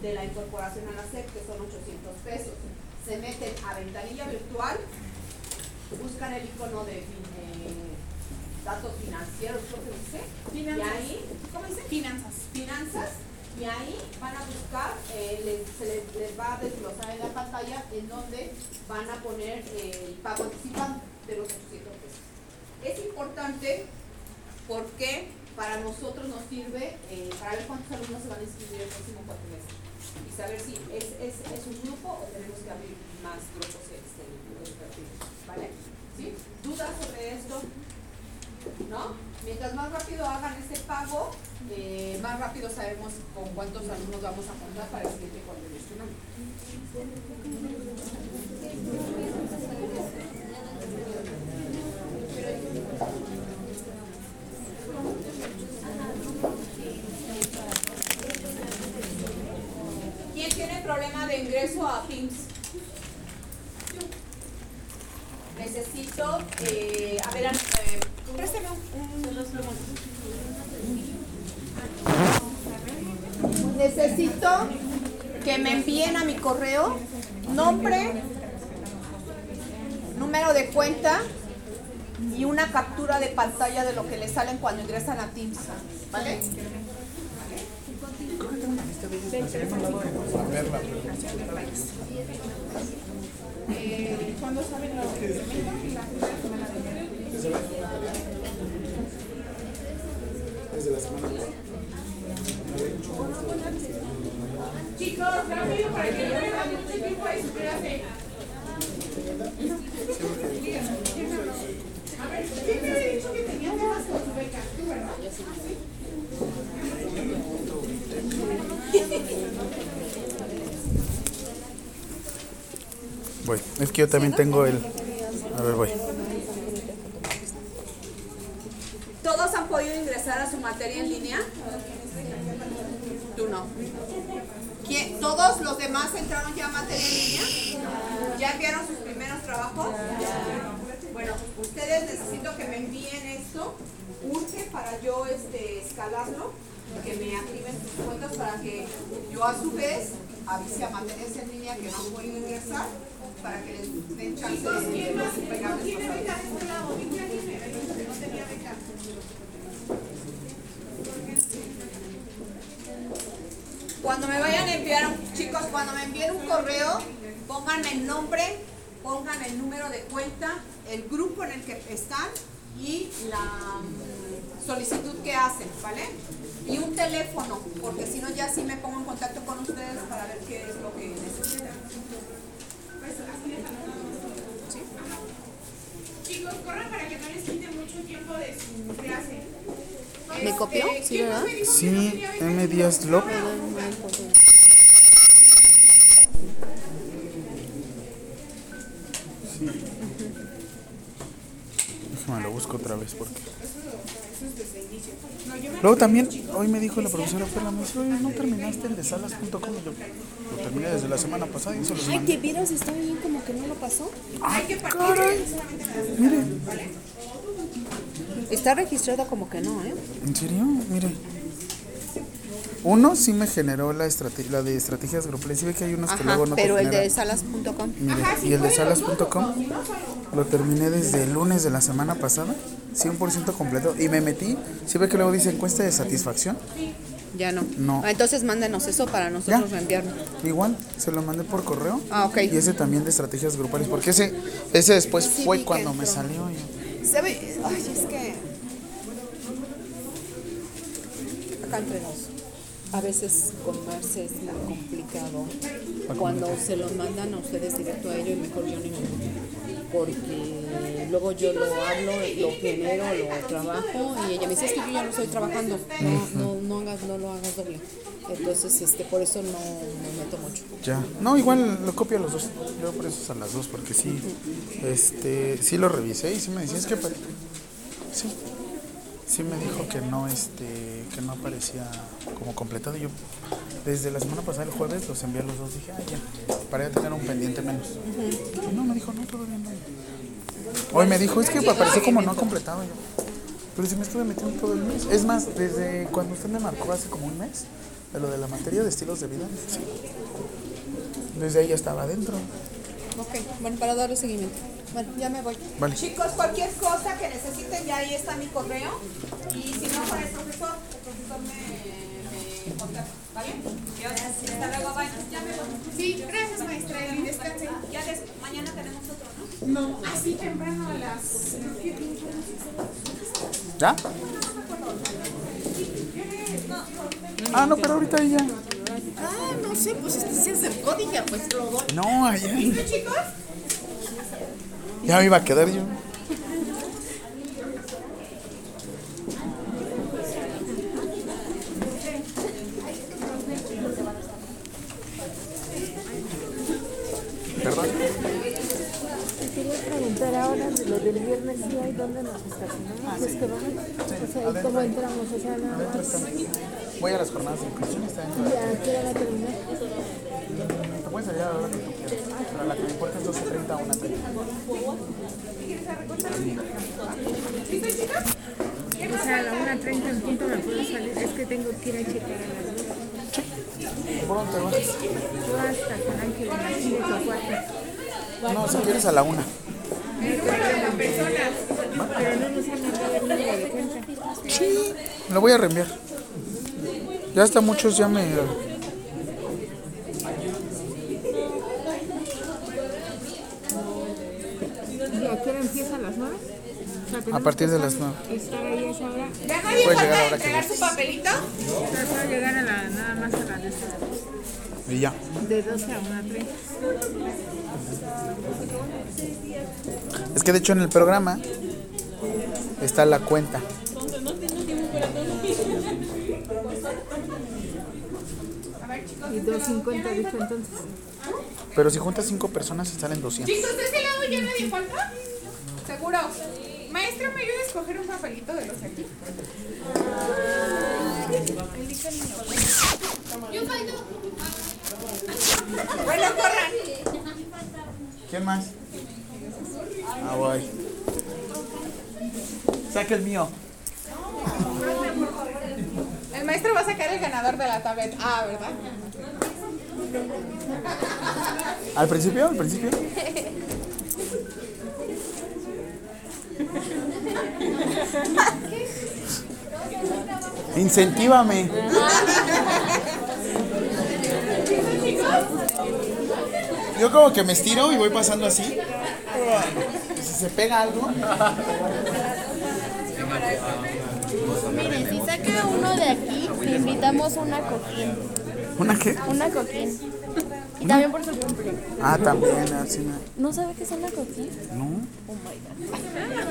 de la incorporación a la SEP, que son 800 pesos. Se meten a ventanilla virtual, buscan el icono de eh, datos financieros, ¿cómo se dice? Finanzas. Y ahí, ¿cómo dice? Finanzas. Finanzas. Y ahí van a buscar, eh, se les, les va a desglosar en la pantalla en donde van a poner eh, el pago anticipado de los 800 pesos. Es importante porque para nosotros nos sirve eh, para ver cuántos alumnos se van a inscribir el próximo cuatrimestre y saber si es, es, es un grupo o tenemos que abrir más grupos este, educativos, ¿vale? ¿Sí? ¿Dudas sobre esto? ¿No? Mientras más rápido hagan este pago, eh, más rápido sabemos con cuántos alumnos vamos a contar para el siguiente cuatrimestre. ¿no? ¿Quién tiene problema de ingreso a Teams? Necesito, eh, a ver, eh, préstame un-. Necesito que me envíen a mi correo nombre, número de cuenta y una captura de pantalla de lo que les salen cuando ingresan a Teams. ¿Vale? ¿Cuándo saben los que La primera semana de enero. Desde la semana Chicos, rápido para que no pierdan mucho tiempo de su clase. A ver, ¿quién me había dicho que tenía temas con su beca? Tú, ¿verdad? Voy, es que yo también tengo el. A ver, voy. ¿Todos han podido ingresar a su materia en línea? Tú no. ¿Quién- ¿Todos los demás entraron ya a materia en línea? ¿Ya enviaron sus primeros trabajos? Bueno, ustedes necesito que me envíen esto. Urge para yo este, escalarlo, que me activen sus cuentas para que yo a su vez avise a materias en línea que no han podido ingresar para que les den chance Chicos, de, ¿quién de más no tiene de este tenía beca. Cuando me vayan a enviar, chicos, cuando me envíen un correo, pónganme el nombre, pongan el número de cuenta, el grupo en el que están y la solicitud que hacen, ¿vale? Y un teléfono, porque si no ya sí me pongo en contacto con ustedes para ver qué es lo que necesitan. Pues así déjalo. ¿Sí? Chicos, corran para que no les quite mucho tiempo de su clase. ¿Me copió? Este, Sí, ¿quién más ¿verdad? Sí? M. Díaz López. Sí. Déjame lo busco otra vez porque. Desde el inicio. No, yo me Luego también, hoy me dijo la profesora Perla, me dice, oye, ¿no terminaste el de salas.com? Yo, lo terminé desde la semana pasada y Ay, que vieras, está bien como que no lo pasó. hay que partir Caray, mire, Está registrado como que no, ¿eh? ¿en serio? Mire. Uno sí me generó la, estrate- la de estrategias grupales. Sí ve que hay unos que Ajá, luego no te pero el de salas.com. Y el de salas.com lo terminé desde el lunes de la semana pasada, 100% completo. Y me metí, si ve que luego dice encuesta de satisfacción, Ya no. No. Ah, Entonces mándenos eso para nosotros reenviarlo. igual, se lo mandé por correo. Ah, ok. Y ese también de estrategias grupales, porque ese, ese después Sí, fue que cuando me salió. y- ¿Sabe? Ay, es que. Acá entre nos. A veces con Marce es muy complicado. Cuando se lo mandan a ustedes directo a ellos, y mejor yo ni me. Porque luego yo lo hablo, lo genero, lo trabajo y ella me dice: Es que yo ya no estoy trabajando. No, no, no, hagas, no lo hagas doble. Entonces, este, por eso no me meto mucho. Ya. No, igual lo copio a los dos. Yo por eso es a las dos, porque sí, este, sí lo revisé y sí me decía, es que sí, sí me dijo que no, este, que no aparecía como completado. Yo desde la semana pasada, el jueves, los envié a los dos. Dije, ah, ya, para ya tener un pendiente menos. No, me dijo, no, todavía no. Hoy me dijo, es que apareció como no completado. Yo, pero si me estuve metiendo todo el mes. Es más, desde cuando usted me marcó hace como un mes, de lo de la materia de estilos de vida. Desde ahí ya estaba adentro. Ok, bueno, para darle seguimiento. Bueno, ya me voy. Vale. Chicos, cualquier cosa que necesiten, ya ahí está mi correo. Y si no, para el profesor, el profesor me, me contacta, ¿vale? Gracias. Hasta luego, bye. Ya me voy. Sí, gracias, maestra Eli, descanse. Ya des- mañana tenemos otro, ¿no? No, así temprano a las... ¿Ya? Ah, no, pero ahorita ya. Ah, no sé, pues este se acercó, dije, pues lo doy. No, allá. Ya me iba a quedar yo. Perdón. Quería preguntar ahora de lo del viernes, ¿sí hay dónde nos estacionamos? Si es que vamos, o sea, ¿y cómo entramos? O sea, nada más. Voy a las jornadas de inclusión. Está dentro. ¿y a qué hora va a terminar? Te puedes salir a la hora que tú quieras. Pero la que me importa es 12.30 a 1.30. O sea, a la 1.30 en punto me puedo salir, es que tengo que ir a checar a las 2. ¿Por dónde te vas? Yo hasta San Ángel, en la 5 o 4. No, si quieres a la 1. Pero no nos han mandado el número de cuenta. Sí, lo voy a reenviar. Ya hasta muchos ya me. ¿Y a qué hora empieza a las 9? O sea, A partir de las 9. estar ahí a esa hora. ¿Ya nadie Puedes llegar que entregar su papelito? Puedo llegar a la, nada más a la de, esta- Y ya. de 12 a 1.30. Es que de hecho en el programa está la cuenta. Y 2.50 dijo entonces. Pero si juntas 5 personas se salen 200. Chicos, ¿de ese lado ya nadie falta? Seguro. Maestra, ¿me ayuda a escoger un papelito de los de aquí? Bueno, corran. ¿Quién más? Ah, voy. Saca el mío. El maestro va a sacar el ganador de la tablet. Ah, ¿verdad? ¿Al principio? ¿Al principio? Incentívame. Yo como que me estiro y voy pasando así. Si se pega algo. Mire, si saca uno de aquí, le invitamos una coquín. ¿Una qué? Una coquín. Y también por su cumple. Ah, también, así me... ¿No sabe qué es una coquín? ¿No? Oh my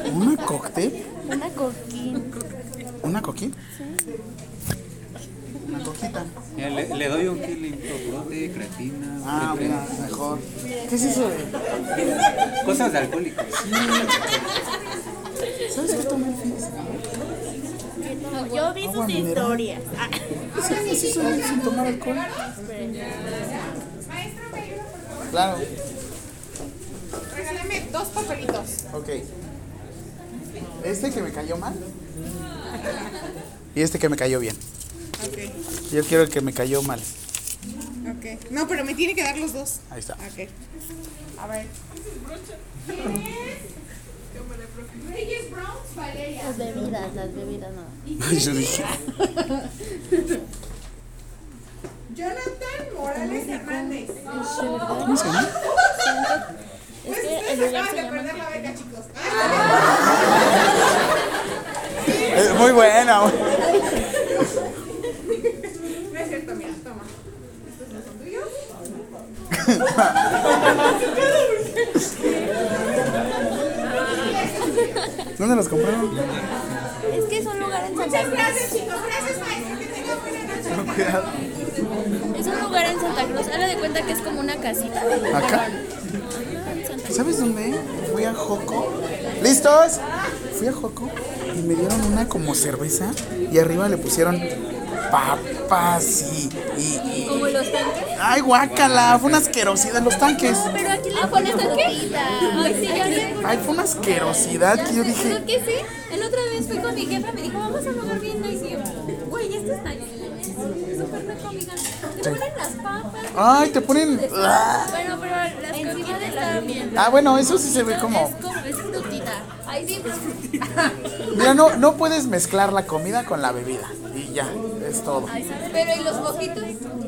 god. ¿Una cóctel? Una coquín. ¿Una coquita? Una coquita. Mira, le, le doy un kilo prote, creatina, Ah, una, mejor. ¿Qué es eso? de- cosas de alcohólicos. ¿Sabes qué tomé el fin de semana? No, yo vi sus historias. Ah. Sí, sí, soy sin tomar alcohol. Maestro, ¿me ayuda, por favor? Claro. Regálame dos papelitos. Ok. Este que me cayó mal. Y este que me cayó bien. Ok, Yo quiero el que me cayó mal. ok. No, pero me tiene que dar los dos. Ahí está. Ok. A ver. Reyes Browns, Valeria. Las bebidas, las bebidas no. Yo dije. Jonathan Morales Hernández. ¿Cómo se llama? Es que el lugar acaban se llama. perder la beca, chicos. Es muy buena. No es cierto, mira, toma. Estos no son tuyos. [laughs] [laughs] [laughs] ¿Dónde los compraron? Es que es un lugar en Santa Muchas Cruz. gracias, chicos. Gracias, maestro. Que tengan buena noche. [laughs] Cuidado. Es un lugar en Santa Cruz. Haga de cuenta que es como una casita. Acá. ¿Sabes dónde? Fui a Joco. ¿Listos? Fui a Joco y me dieron una como cerveza y arriba le pusieron papas y. y, y- Como los tanques. ¡Ay, guácala! Fue una asquerosidad en los tanques. Pero aquí le pones tanque. Ay, sí, yo le Ay, fue una asquerosidad que yo dije. ¿Pero qué sí? El otra vez fui con mi jefa me dijo, vamos a un lugar bien. Y yo, güey, este está es súper rico, amiga. Te ponen las papas. Ay, te ponen. ¡Ah! Bueno, pero las comidas están bien. Ah, bueno, eso sí se ve como. Es como. Ay, sí. Mira, no, no puedes mezclar la comida con la bebida. Y ya, es todo. Pero, ¿y los mojitos?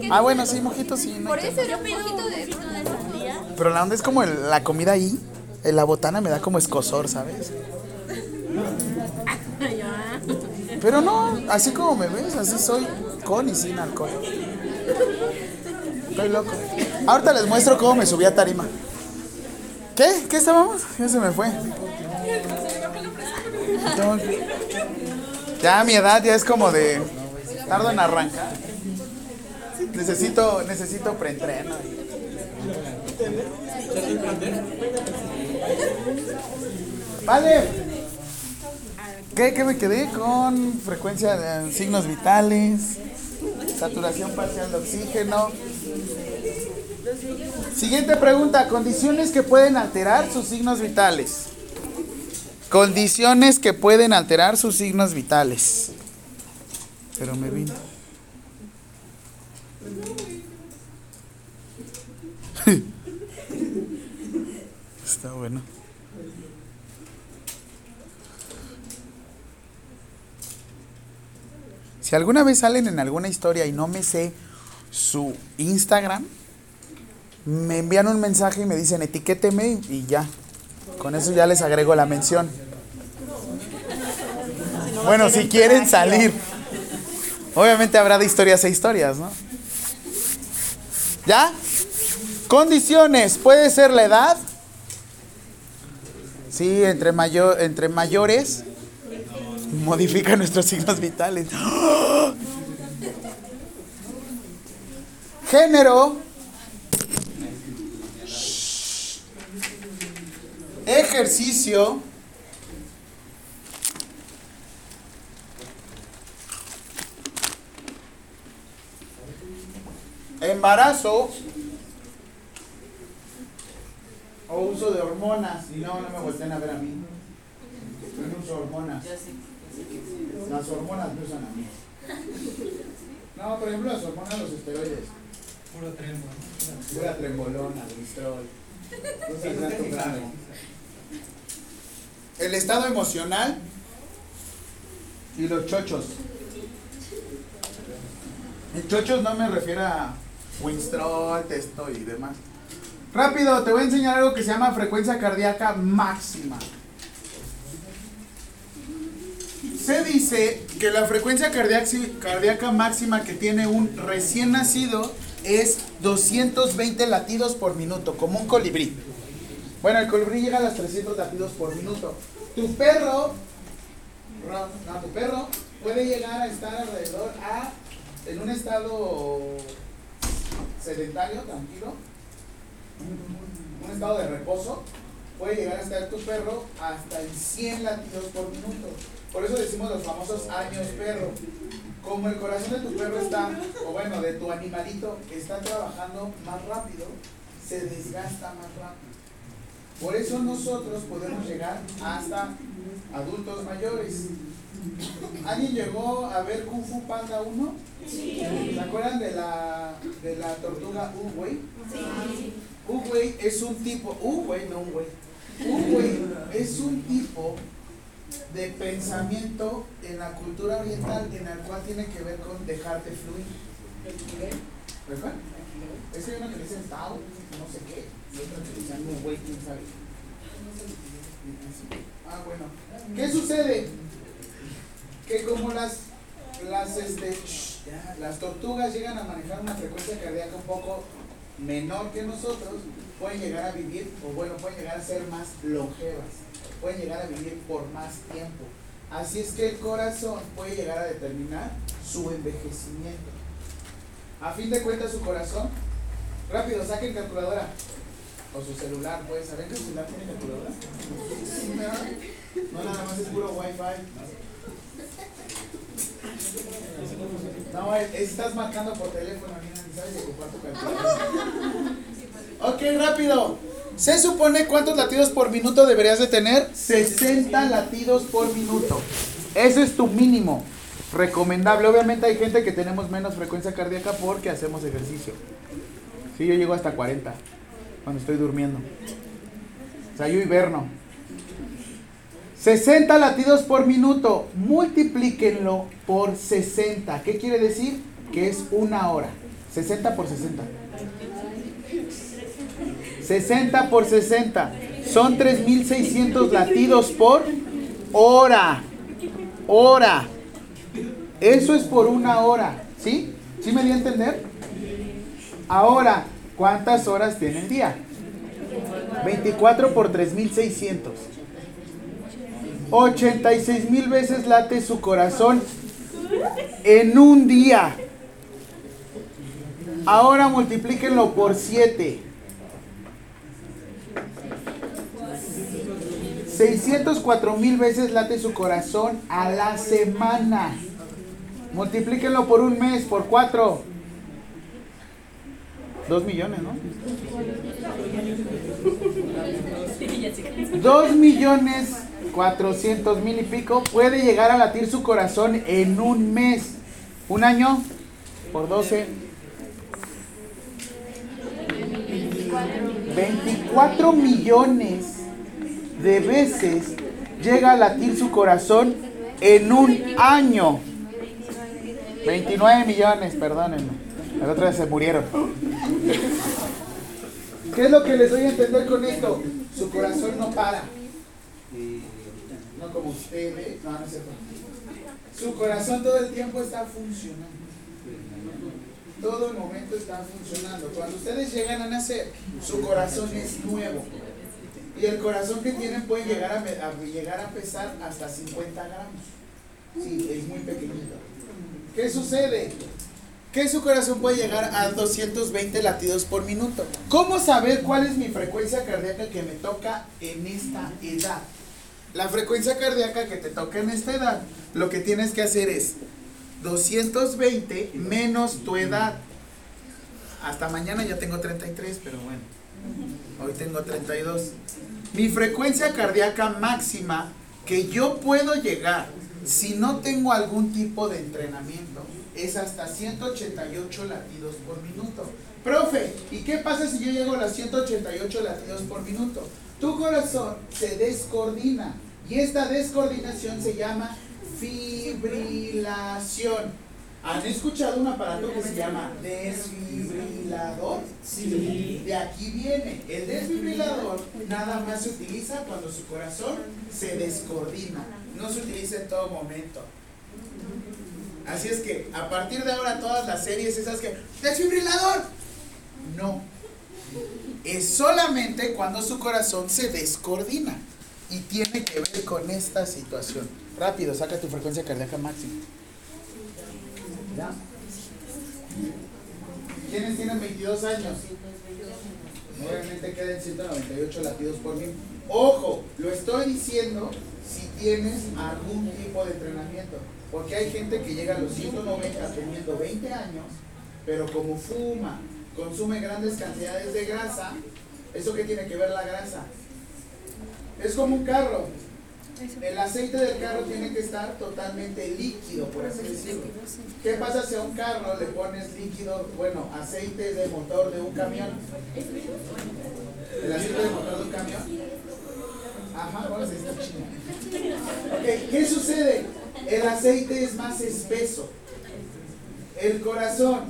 Ah, bueno, sí, mojitos sí. no Por eso yo pido mojito de vino de ese día. Pero la onda es como el- la comida ahí. En la botana me da como escosor, ¿sabes? [laughs] Pero no, así como me ves, así soy con y sin alcohol. Estoy loco. Ahorita les muestro cómo me subí a tarima. ¿Qué? ¿Qué estábamos? Ya se me fue. Ya mi edad ya es como de tardo en arrancar. Necesito, necesito preentreno. Vale. ¿Qué, qué me quedé? Con frecuencia de signos vitales, saturación parcial de oxígeno. Siguiente pregunta, condiciones que pueden alterar sus signos vitales. Condiciones que pueden alterar sus signos vitales. Pero me vino. [laughs] Está bueno. Si alguna vez salen en alguna historia y no me sé su Instagram, me envían un mensaje y me dicen etiquéteme y ya. Con eso ya les agrego la mención. Bueno, si quieren salir. Obviamente habrá de historias a historias, ¿no? ¿Ya? Condiciones. Puede ser la edad. Sí, entre, mayor, entre mayores modifica nuestros signos vitales. Género. Ejercicio. Embarazo. O uso de hormonas. Y no, no me volteen a ver a mí. Yo no uso hormonas. Las hormonas me usan a mí. No, por ejemplo, las hormonas, los esteroides. Puro trembo. Pura trembolona, alto grado. El estado emocional y los chochos. En chochos no me refiero a Winstrol, testo y demás. Rápido, te voy a enseñar algo que se llama frecuencia cardíaca máxima. Se dice que la frecuencia cardíaca máxima que tiene un recién nacido es 220 latidos por minuto, como un colibrí. Bueno, el colibrí llega a los 300 latidos por minuto. Tu perro, Ro- no, tu perro puede llegar a estar alrededor a, en un estado sedentario, tranquilo, un estado de reposo, puede llegar a estar tu perro hasta en 100 latidos por minuto. Por eso decimos los famosos años perro. Como el corazón de tu perro está, o bueno, de tu animalito, está trabajando más rápido, se desgasta más rápido. Por eso nosotros podemos llegar hasta adultos mayores. ¿Alguien llegó a ver Kung Fu Panda 1? Sí. ¿Se acuerdan de la, de la tortuga Uwei? Sí. Uwei es un tipo, Uwei, no Uwei. Uwei es un tipo de pensamiento en la cultura oriental en el cual tiene que ver con dejarte fluir. ¿Verdad? Es que hay uno que dice Tao, no sé qué, Ah, bueno. ¿Qué sucede? Que como las, las, este, las tortugas llegan a manejar una frecuencia cardíaca un poco menor que nosotros, pueden llegar a vivir, o bueno, pueden llegar a ser más longevas, pueden llegar a vivir por más tiempo. Así es que el corazón puede llegar a determinar su envejecimiento. A fin de cuentas, su corazón, rápido, saquen calculadora o su celular, pues, ¿saben que su celular tiene calculadora? No, nada más es puro wifi. No, estás marcando por teléfono, mira, sabes. Ok, rápido. Se supone cuántos latidos por minuto deberías de tener? 60 latidos por minuto. Ese es tu mínimo recomendable. Obviamente hay gente que tenemos menos frecuencia cardíaca porque hacemos ejercicio. Sí, yo llego hasta 40 cuando estoy durmiendo. O sea, yo hiberno. 60 latidos por minuto, multiplíquenlo por 60. ¿Qué quiere decir? Que es una hora. 60 por 60. 60 por 60. Son 3.600 latidos por hora. Hora. Eso es por una hora. ¿Sí? ¿Sí me di a entender? Ahora, ¿cuántas horas tiene el día? 24 por 3.600. 86 mil veces late su corazón en un día. Ahora multiplíquenlo por 7. 604 mil veces late su corazón a la semana. Multiplíquenlo por un mes, por 4. 2 millones, ¿no? 2 millones 400 mil y pico puede llegar a latir su corazón en un mes. Un año por 12. 24 millones de veces llega a latir su corazón en un año. 29 millones, perdónenme. Las otras se murieron. ¿Qué es lo que les doy a entender con esto? Su corazón no para. No como ustedes. No, no es cierto. Su corazón todo el tiempo está funcionando. Todo el momento está funcionando. Cuando ustedes llegan a nacer, su corazón es nuevo. Y el corazón que tienen puede llegar a, a llegar a pesar hasta 50 gramos. Sí, es muy pequeñito. ¿Qué sucede? Que su corazón puede llegar a 220 latidos por minuto. ¿Cómo saber cuál es mi frecuencia cardíaca que me toca en esta edad? La frecuencia cardíaca que te toca en esta edad, lo que tienes que hacer es 220 menos tu edad. Hasta mañana ya tengo 33, pero bueno, hoy tengo 32. Mi frecuencia cardíaca máxima que yo puedo llegar si no tengo algún tipo de entrenamiento es hasta 188 latidos por minuto. Profe, ¿y qué pasa si yo llego a las 188 latidos por minuto? Tu corazón se descoordina y esta descoordinación se llama fibrilación. ¿Han escuchado un aparato que se llama desfibrilador? Sí. De aquí viene. El desfibrilador nada más se utiliza cuando su corazón se descoordina. No se utiliza en todo momento. Así es que a partir de ahora todas las series esas que desfibrilador no es solamente cuando su corazón se descoordina y tiene que ver con esta situación. Rápido, saca tu frecuencia cardíaca máxima. ¿Ya? ¿Quiénes tienen 22 años? Obviamente quedan 198 latidos por minuto. Ojo, lo estoy diciendo si tienes algún tipo de entrenamiento. Porque hay gente que llega a los 190 teniendo 20 años, pero como fuma, consume grandes cantidades de grasa, ¿eso qué tiene que ver la grasa? Es como un carro. El aceite del carro tiene que estar totalmente líquido, por así decirlo. ¿Qué pasa si a un carro le pones líquido, bueno, aceite de motor de un camión? ¿El aceite de motor de un camión? Ajá, bueno, se está chino. Ok, ¿qué sucede? El aceite es más espeso. El corazón,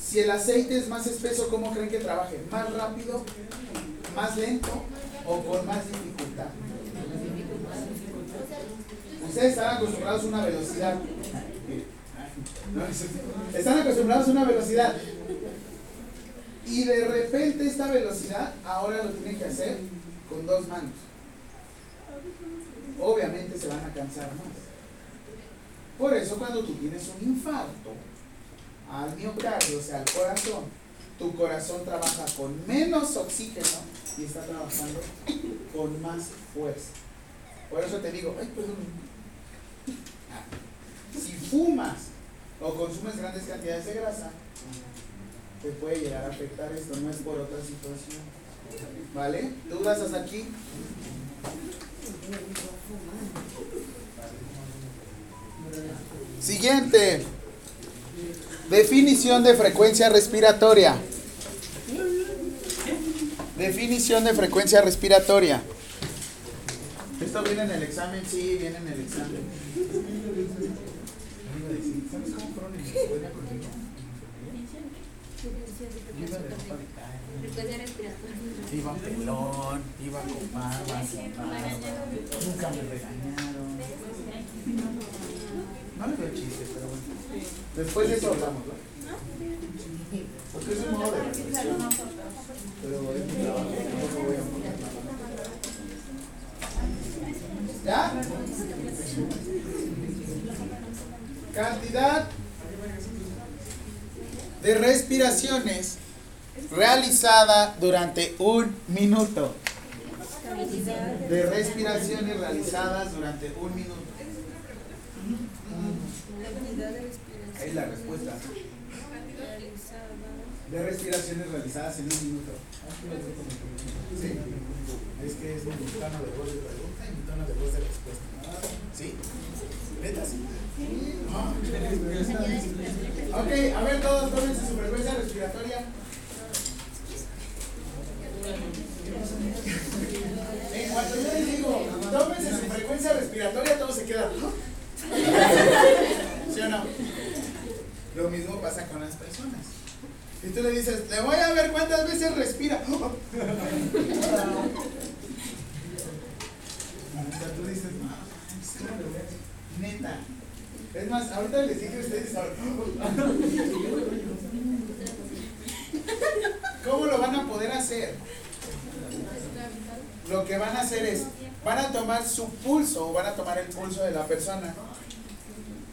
si el aceite es más espeso, ¿cómo creen que trabaje? ¿Más rápido? ¿Más lento? ¿O con más dificultad? Ustedes están acostumbrados a una velocidad. Están acostumbrados a una velocidad. Y de repente esta velocidad ahora lo tienen que hacer con dos manos. Obviamente se van a cansar más. Por eso cuando tú tienes un infarto al miocardio, o sea, al corazón, tu corazón trabaja con menos oxígeno y está trabajando con más fuerza. Por eso te digo, ay. Ah, si fumas o consumes grandes cantidades de grasa, te puede llegar a afectar esto, no es por otra situación. ¿Vale? ¿Dudas hasta aquí? Siguiente. Definición de frecuencia respiratoria. Definición de frecuencia respiratoria. ¿Esto viene en el examen? Sí, viene en el examen. ¿Sabes cómo fueron en Frecuencia respiratoria. Iba pelón, iba con barba, sin barba. Nunca me regañaron. No le veo chiste, pero bueno. Después de eso hablamos, ¿no? Porque es un modo de reflexión. Pero es mi trabajo, tampoco voy a poner ¿Ya? Cantidad de respiraciones realizada durante un minuto. De respiraciones realizadas durante un minuto. Es la respuesta. De respiraciones realizadas en un minuto. Sí. Es que es mi tono de voz de pregunta y mi tono de voz de respuesta. ¿Sí? ¿Neta sí? No. Ok, a ver todos, tómense su frecuencia respiratoria. En cuanto yo les digo, tómense su frecuencia respiratoria, todos se quedan. ¿Sí o no? Lo mismo pasa con las personas. Y tú le dices, le voy a ver cuántas veces respira. [laughs] Sea, tú dices, no. Neta. Es más, ahorita les dije a ustedes, ¿cómo lo van a poder hacer? Lo que van a hacer es, van a tomar su pulso o van a tomar el pulso de la persona.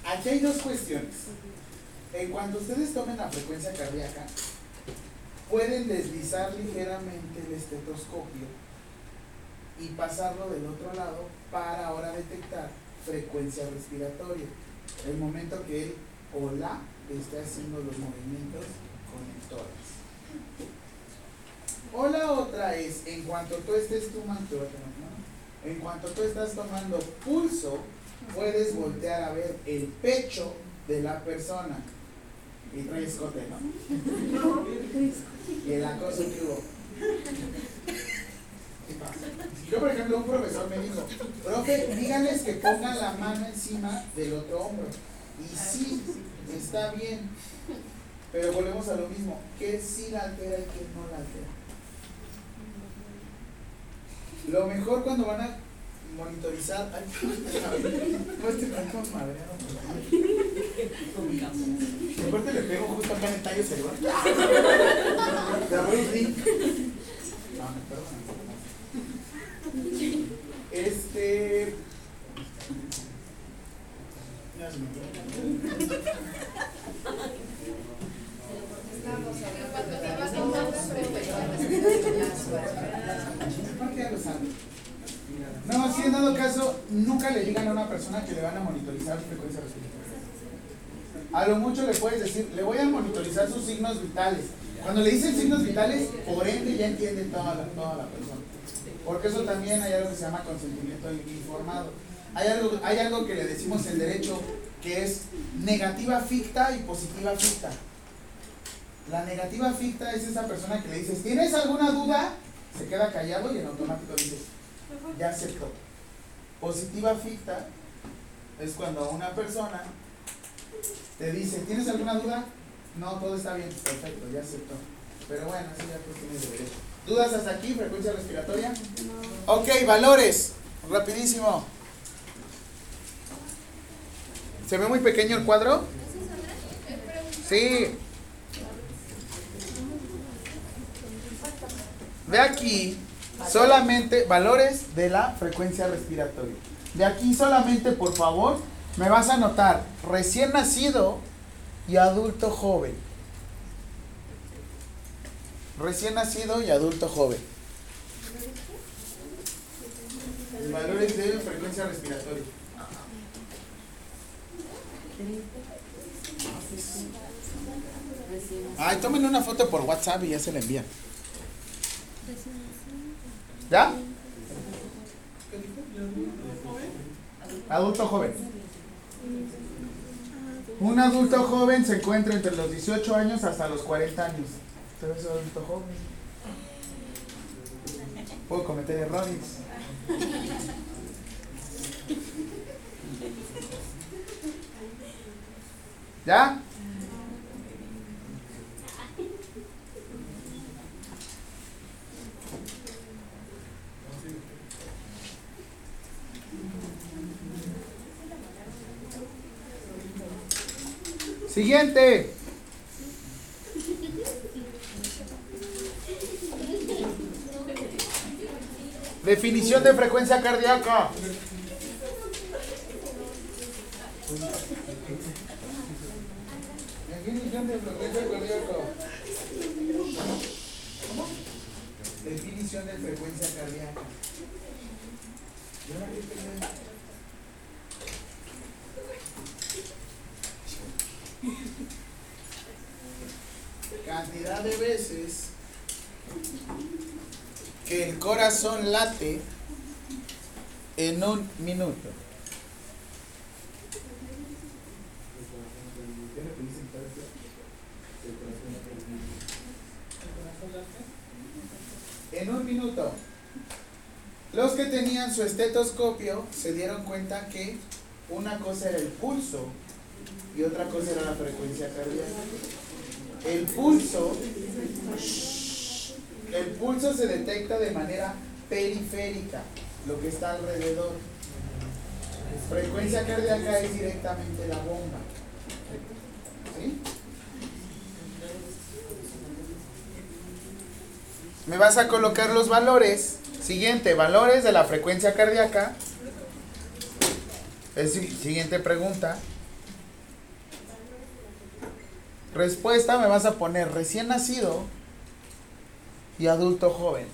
Aquí hay dos cuestiones. En cuanto ustedes tomen la frecuencia cardíaca, pueden deslizar ligeramente el estetoscopio y pasarlo del otro lado para ahora detectar frecuencia respiratoria. El momento que él o la esté haciendo los movimientos conectores. O la otra es, en cuanto tú estés tomando, en cuanto tú estás tomando pulso, puedes voltear a ver el pecho de la persona. Y trae escote, ¿no? Y el acoso que hubo. Yo, por ejemplo, un profesor me dijo, profe, díganles que pongan la mano encima del otro hombro. Y sí, está bien. Pero volvemos a lo mismo. ¿Qué sí la altera y qué no la altera? Lo mejor cuando van a monitorizar. Ay, [laughs] no estoy tan madreado. Aparte le pego justo acá en el tallo cerebral. Te voy a ir. No, perdón. Este. Ya No, si en dado caso, nunca le digan a una persona que le van a monitorizar frecuencia respiratoria? A lo mucho le puedes decir, le voy a monitorizar sus signos vitales. Cuando le dicen signos vitales, por ende ya entiende toda la, toda la persona. Porque eso también hay algo que se llama consentimiento informado. Hay algo, hay algo que le decimos en derecho que es negativa ficta y positiva ficta. La negativa ficta es esa persona que le dices, ¿tienes alguna duda? Se queda callado y en automático dice, ya aceptó. Positiva ficta es cuando una persona te dice, ¿tienes alguna duda? No, todo está bien, perfecto, ya aceptó. Pero bueno, eso ya pues tienes derecho. ¿Dudas hasta aquí? ¿Frecuencia respiratoria? Ok, valores. Rapidísimo. ¿Se ve muy pequeño el cuadro? Sí. De aquí solamente valores de la frecuencia respiratoria. De aquí solamente, por favor, me vas a anotar recién nacido y adulto joven. Recién nacido y adulto joven. Valores de frecuencia respiratoria. Ay, tomen una foto por WhatsApp y ya se la envían. ¿Ya? Adulto joven. Un adulto joven se encuentra entre los 18 años hasta los 40 años. Usted es adulto joven. Puedo cometer errores. ¿Ya? Siguiente. Definición de frecuencia cardíaca. Definición de frecuencia cardíaca. ¿Cómo? Definición de frecuencia cardíaca. Cantidad de veces que el corazón late en un minuto. En un minuto. Los que tenían su estetoscopio se dieron cuenta que una cosa era el pulso y otra cosa era la frecuencia cardíaca. El pulso, el pulso se detecta de manera periférica, lo que está alrededor. Frecuencia cardíaca es directamente la bomba. ¿Sí? Me vas a colocar los valores. Siguiente, valores de la frecuencia cardíaca. Es siguiente pregunta. Respuesta me vas a poner recién nacido y adulto joven.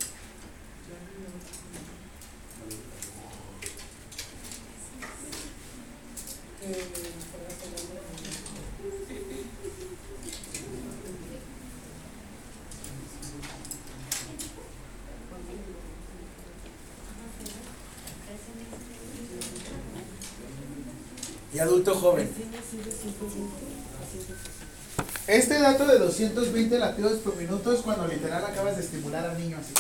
Y adulto joven. Este dato de 220 latidos por minuto es cuando literal acabas de estimular al niño así.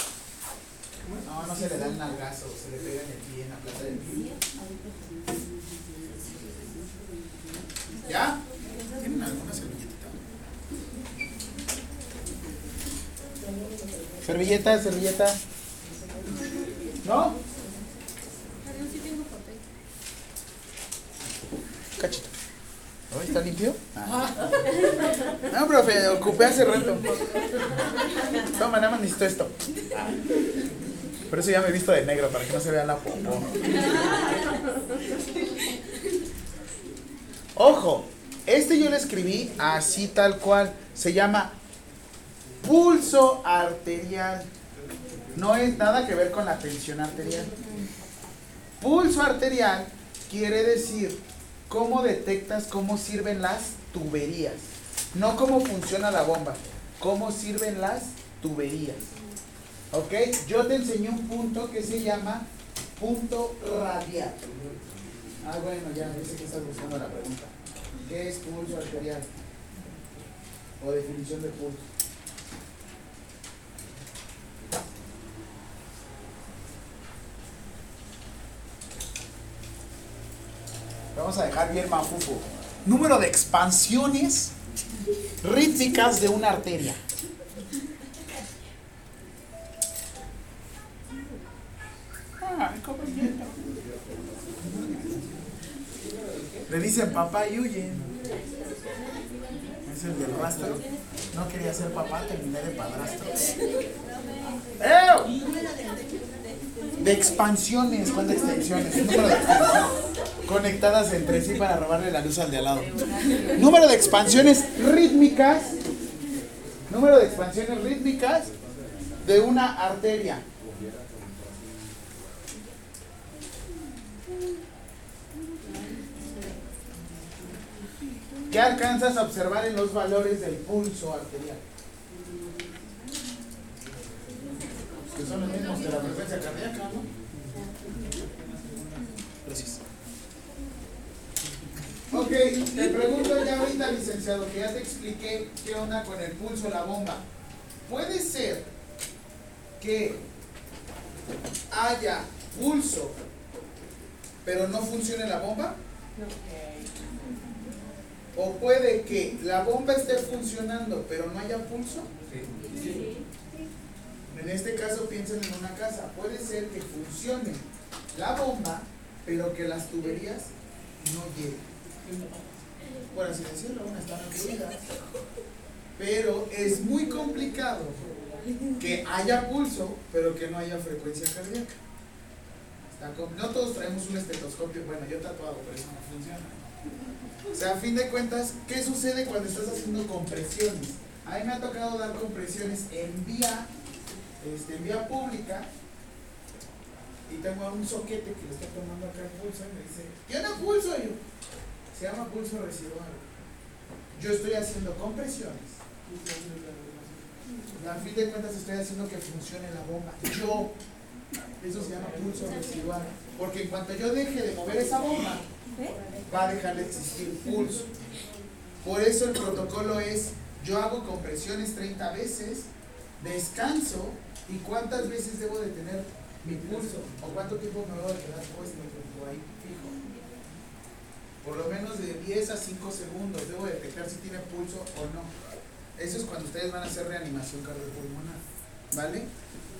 No, no se le da el nalgazo, se le pega en el pie, en la plata del pie. ¿Ya? ¿Tienen alguna servilletita? Servilleta, servilleta. ¿No? Cachito. ¿No? ¿Está limpio? Ah. No, profe, ocupé hace rato. Toma, nada más necesito esto. Por eso ya me he visto de negro, para que no se vea la popó. Ojo, este yo lo escribí así tal cual. Se llama pulso arterial. No es nada que ver con la tensión arterial. Pulso arterial quiere decir cómo detectas cómo sirven las tuberías. No cómo funciona la bomba, cómo sirven las tuberías. ¿Ok? Yo te enseñé un punto que se llama punto radial. Ah, bueno, ya, dice que estás buscando la pregunta. ¿Qué es pulso arterial? O definición de pulso. Vamos a dejar bien mafufo. Número de expansiones rítmicas de una arteria. Cómo siento. Le dicen papá y huyen. Es el del rastro. No quería ser papá, terminé de padrastro. ¡Ew! De expansiones, ¿cuál de extensiones? Número de extensiones conectadas entre sí para robarle la luz al de al lado. Número de expansiones rítmicas. Número de expansiones rítmicas de una arteria. ¿Qué alcanzas a observar en los valores del pulso arterial? Que son los mismos que la frecuencia cardíaca, ¿no? Gracias. Ok, te pregunto ya ahorita, licenciado, que ya te expliqué qué onda con el pulso, la bomba. ¿Puede ser que haya pulso, pero no funcione la bomba? ¿O puede que la bomba esté funcionando, pero no haya pulso? En este caso piensen en una casa. Puede ser que funcione la bomba, pero que las tuberías no lleguen. Por así decirlo, una están incluidas. Pero es muy complicado que haya pulso, pero que no haya frecuencia cardíaca. No todos traemos un estetoscopio, bueno, yo tatuado, pero eso no funciona. O sea, a fin de cuentas, ¿qué sucede cuando estás haciendo compresiones? A mí me ha tocado dar compresiones en vía, este, en vía pública, y tengo a un soquete que le está tomando acá el pulso y me dice, ¿tiene pulso? Y yo, se llama pulso residual. Yo estoy haciendo compresiones. A fin de cuentas estoy haciendo que funcione la bomba. Yo, eso se llama pulso residual. Porque en cuanto yo deje de mover esa bomba, va a dejar de existir pulso. Por eso el protocolo es, yo hago compresiones 30 veces, descanso y cuántas veces debo de tener mi pulso o cuánto tiempo me debo de quedar puesto ahí fijo. Por lo menos de 10 a 5 segundos debo detectar si tiene pulso o no. Eso es cuando ustedes van a hacer reanimación cardiopulmonar. ¿Vale?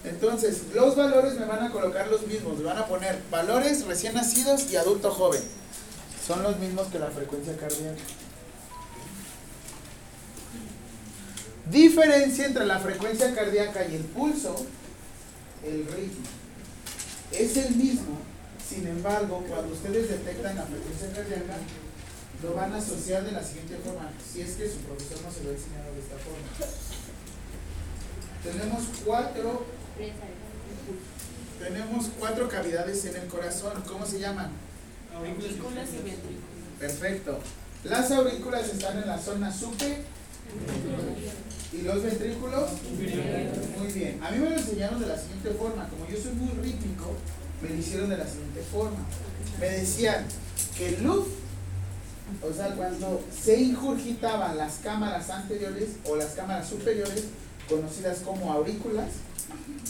Entonces, los valores me van a colocar los mismos. Me van a poner valores recién nacidos y adulto joven. Son los mismos que la frecuencia cardíaca. Diferencia entre la frecuencia cardíaca y el pulso, el ritmo. Es el mismo, sin embargo, cuando ustedes detectan la frecuencia cardíaca, lo van a asociar de la siguiente forma, si es que su profesor no se lo ha enseñado de esta forma. Tenemos cuatro, tenemos cuatro cavidades en el corazón, ¿cómo se llaman? Aurículas y ventrículos. Perfecto. Las aurículas están en la zona supe y los ventrículos. Muy bien. A mí me lo enseñaron de la siguiente forma. Como yo soy muy rítmico, me lo hicieron de la siguiente forma. Me decían que el luz, o sea, cuando se ingurgitaban las cámaras anteriores o las cámaras superiores, conocidas como aurículas,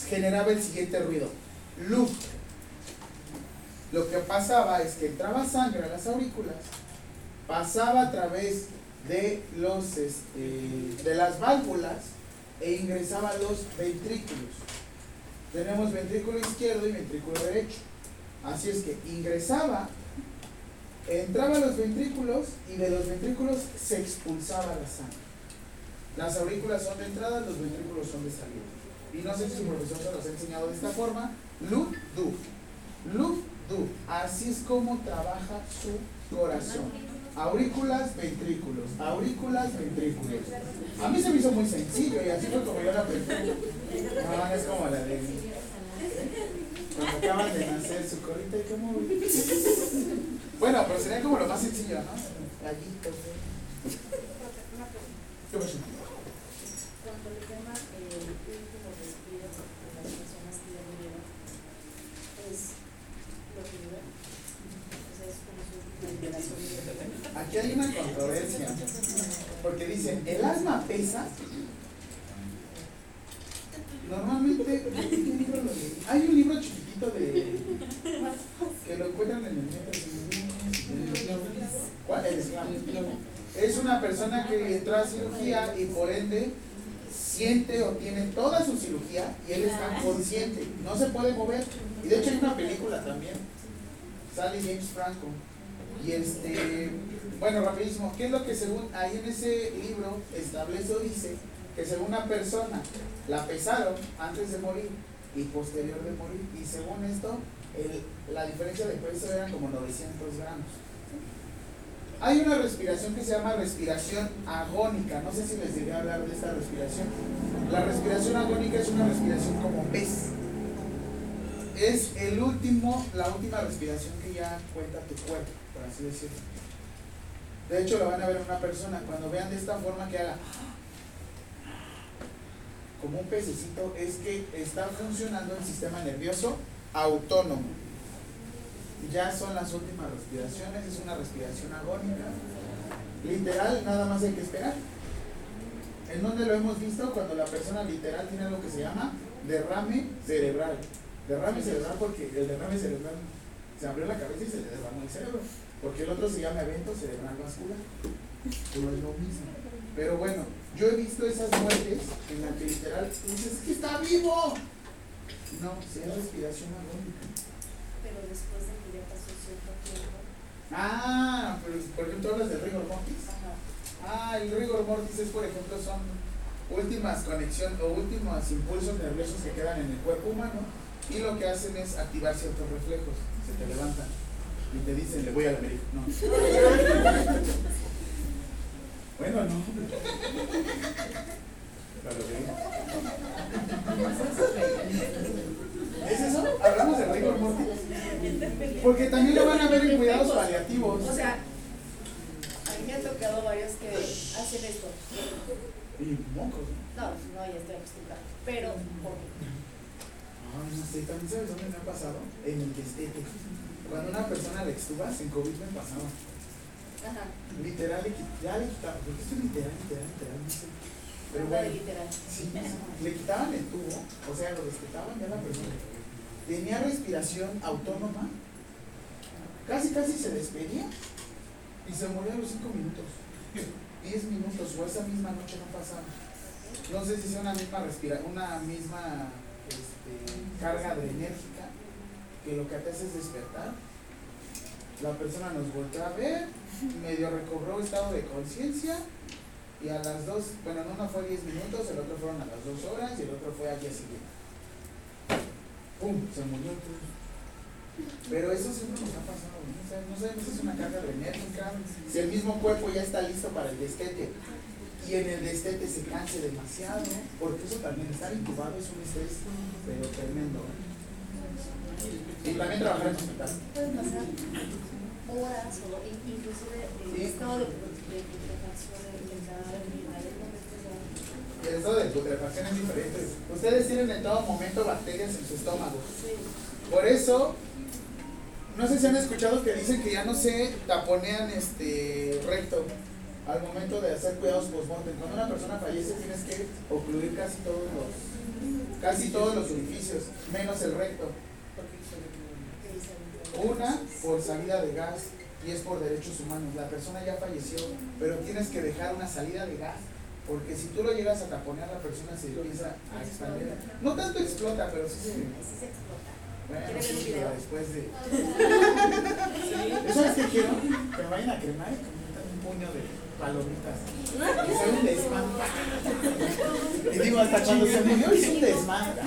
generaba el siguiente ruido. Luz. Lo que pasaba es que entraba sangre a las aurículas, pasaba a través de los este, de las válvulas e ingresaba a los ventrículos. Tenemos ventrículo izquierdo y ventrículo derecho. Así es que ingresaba, entraba a los ventrículos y de los ventrículos se expulsaba la sangre. Las aurículas son de entrada, los ventrículos son de salida. Y no sé si su profesor se los ha enseñado de esta forma. Loop, do. Loop, do. Así es como trabaja su corazón. Aurículas, ventrículos. Aurículas, ventrículos. A mí se me hizo muy sencillo y así fue como yo la aprendí. No, es como la de. Cuando acaban de nacer su colita y cómo. Bueno, pero sería como lo más sencillo, ¿no? Gallitos. ¿Qué pasó? Cuando le llama el último respiro de las personas que ya murieron, es lo que dura. O sea, es como su última liberación. Aquí hay una controversia. Porque dicen, el alma pesa. Normalmente. Hay un libro chiquitito de. que lo encuentran en el metro. ¿Cuál es? Es una persona que entró a cirugía y por ende siente o tiene toda su cirugía y él está consciente, no se puede mover. Y de hecho hay una película también, sale James Franco. Y este, bueno, rapidísimo, ¿qué es lo que según ahí en ese libro establece o dice? Que según una persona la pesaron antes de morir y posterior de morir, y según esto, la diferencia de peso eran como 900 gramos. Hay una respiración que se llama respiración agónica. No sé si les llegué a hablar de esta respiración. La respiración agónica es una respiración como pez. Es el último, la última respiración que ya cuenta tu cuerpo, por así decirlo. De hecho, lo van a ver una persona. Cuando vean de esta forma que haga como un pececito, es que está funcionando el sistema nervioso autónomo ya son las últimas respiraciones, es una respiración agónica. Literal, nada más hay que esperar. ¿En dónde lo hemos visto? Cuando la persona literal tiene algo que se llama derrame cerebral. Derrame cerebral porque el derrame cerebral se abrió la cabeza y se le derramó el cerebro. Porque el otro se llama evento cerebral vascular. Pero es lo mismo. Pero bueno, yo he visto esas muertes en las que literal dices, es que está vivo. No, sí es respiración agónica. Pero después de que ya pasó cierto tiempo, Ah, pero por ejemplo hablas del rigor mortis. ajá, Ah, el rigor mortis es, por ejemplo, son últimas conexiones o últimos impulsos nerviosos que quedan en el cuerpo humano y lo que hacen es activar ciertos reflejos. Se te levantan y te dicen, le voy a la América. No. bueno, no. ¿Es eso? ¿Hablamos del rigor mortis? Porque también lo van a ver en cuidados paliativos. O sea, a mí me ha tocado varios que hacen esto. Y mocos. ¿no? No, no, ya estoy acostumbrada. Pero, ¿por qué? Ay, no sé, también sabes dónde me ha pasado? En el destete. Cuando una persona le extubas, en COVID me pasaba. Ajá, Literal, ya le quitaban, porque esto es literal, literal, literal, no sé. Pero de bueno, literal. sí, le quitaban el tubo, o sea, lo respetaban ya la persona. Tenía respiración autónoma, casi casi se despedía y se moría a los 5 minutos. 10 minutos o esa misma noche no pasaba. No sé si sea una misma respira, una misma este, carga adrenérgica que lo que te hace es despertar. La persona nos volvió a ver, medio recobró estado de conciencia y a las dos, bueno, en uno fue 10 minutos, el otro fueron a las 2 horas y el otro fue al día siguiente. ¡Pum! Se murió. Pero eso siempre nos ha pasado, ¿no? Sea, no sabemos si es una carga adrenérgica, si el mismo cuerpo ya está listo para el destete y en el destete se canse demasiado, porque eso también, estar incubado es un estrés, pero tremendo. ¿eh? Y también trabajar en hospital. Pueden pasar horas o in- inclusive el Sí. estado de, de putrefacción en ya. El estado de putrefacción es diferente. Ustedes tienen en todo momento bacterias en su estómago. Por eso, no sé si han escuchado que dicen que ya no se taponean este recto al momento de hacer cuidados postmortem. Cuando una persona fallece tienes que ocluir casi todos los casi todos los orificios, menos el recto. Una por salida de gas y es por derechos humanos. La persona ya falleció, pero tienes que dejar una salida de gas. Porque si tú lo llegas a taponear, la persona se empieza a expandir. No tanto explota, pero sí se, explota. bueno, ¿Quieres ver un sí, pero después de. ¿Sabes qué quiero? Que me vayan a cremar y un puño de palomitas. Que sea un desmadre. Y digo, hasta cuando se murió hizo un desmadre.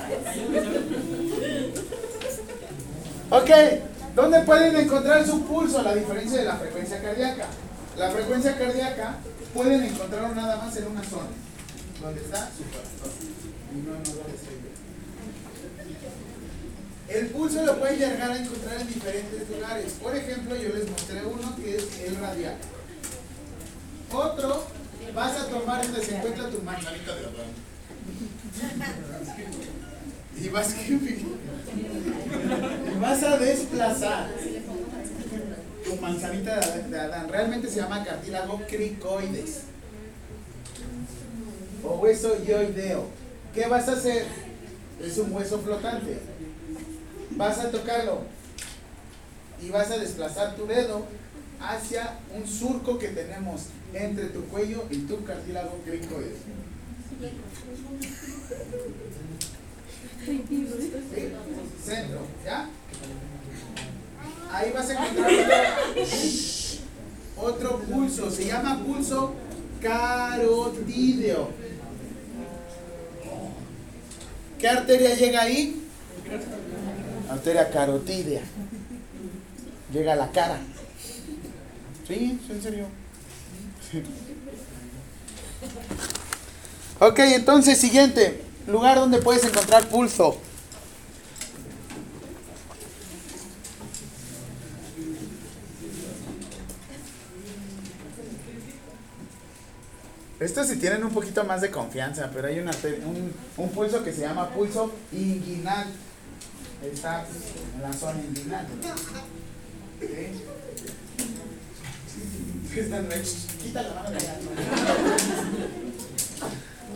Ok, ¿dónde pueden encontrar su pulso? La diferencia de la frecuencia cardíaca. La frecuencia cardíaca pueden encontrarlo nada más en una zona, donde está su corazón. El pulso lo pueden llegar a encontrar en diferentes lugares. Por ejemplo, yo les mostré uno que es el radial. Otro, vas a tomar donde se encuentra tu manzanita de. Y vas, y vas a desplazar tu manzanita de Adán. Realmente se llama cartílago cricoides. O hueso yoideo. ¿Qué vas a hacer? Es un hueso flotante. Vas a tocarlo y vas a desplazar tu dedo hacia un surco que tenemos entre tu cuello y tu cartílago cricoides. ¿Sí? Centro, ¿ya? Ahí vas a encontrar otro, otro pulso, se llama pulso carotídeo. ¿Qué arteria llega ahí? Arteria carotídea. Llega a la cara. ¿Sí? ¿En serio? Ok, entonces siguiente. Lugar donde puedes encontrar pulso. Estos sí tienen un poquito más de confianza, pero hay una, un, un pulso que se llama pulso inguinal. Está en la zona inguinal. ¿Sí? Quita la mano de allá.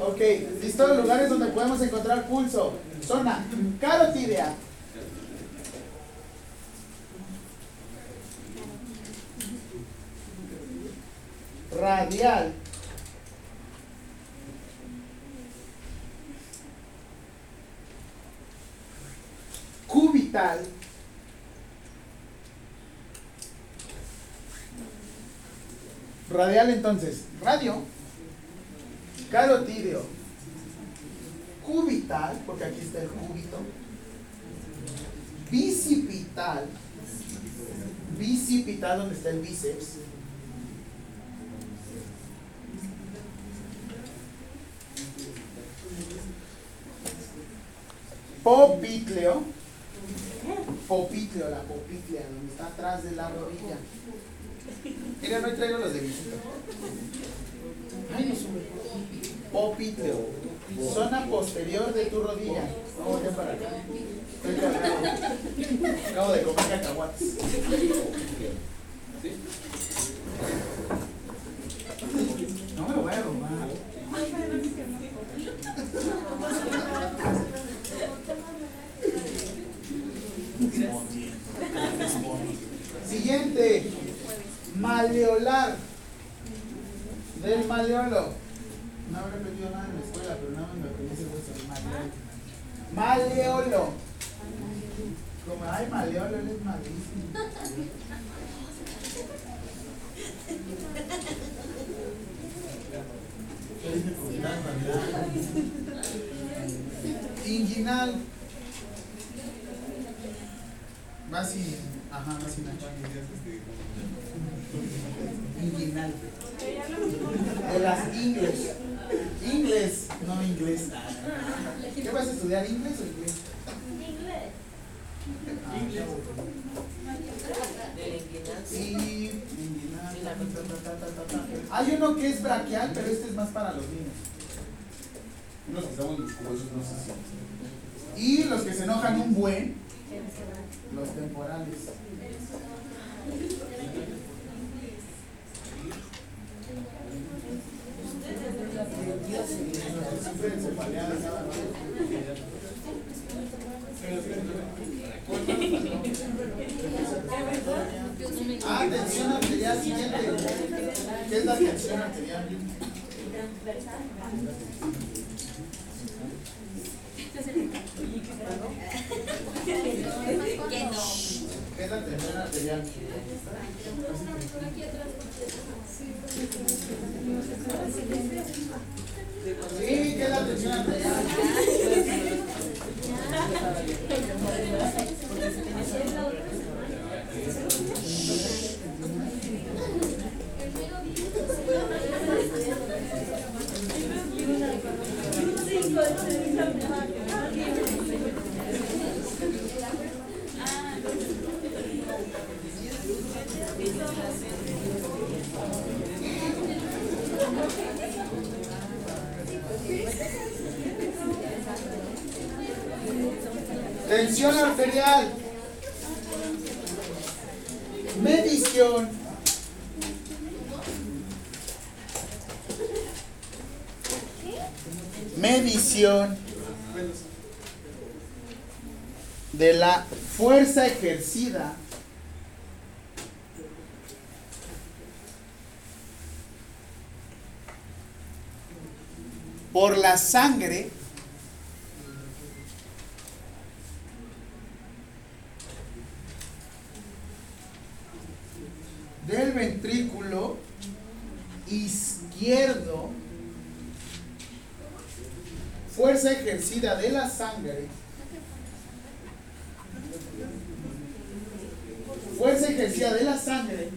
Ok, listo, lugares donde podemos encontrar pulso. Zona carotídea. Radial. Cubital. Radial entonces, radio, carotídeo, cubital, porque aquí está el cúbito, bicipital, bicipital donde está el bíceps, popitleo, popitleo, la popitlea, donde está atrás de la rodilla. Mira, no traigo los de visita. Popitleo. Zona posterior de tu rodilla. Vamos ya para acá. Estoy cargado. Acabo de comer cacahuates. No me voy a robar. Siguiente. Maleolar. Del maleolo. No habré aprendido nada en la escuela, pero nada más me aprendí ese hueso. Maleolo. Maleolo. Como, ay, maleolo, él es malísimo. Inguinal. Más y. Ajá, más y Inguinal. De las ingles. Inglés, no inglés. ¿Qué vas a estudiar, inglés o inglés? Inglés. Sí. Hay uno que es braquial, pero este es más para los niños. Unos que estamos musculosos, no sé si. Y los que se enojan un buen, los temporales. Ah, tensión arterial siguiente. ¿Qué es la tensión arterial? ¿Qué es la Sí, ¿qué es la tensión arterial? Tensión arterial. Medición. Medición de la fuerza ejercida por la sangre del ventrículo izquierdo, fuerza ejercida de la sangre, fuerza ejercida de la sangre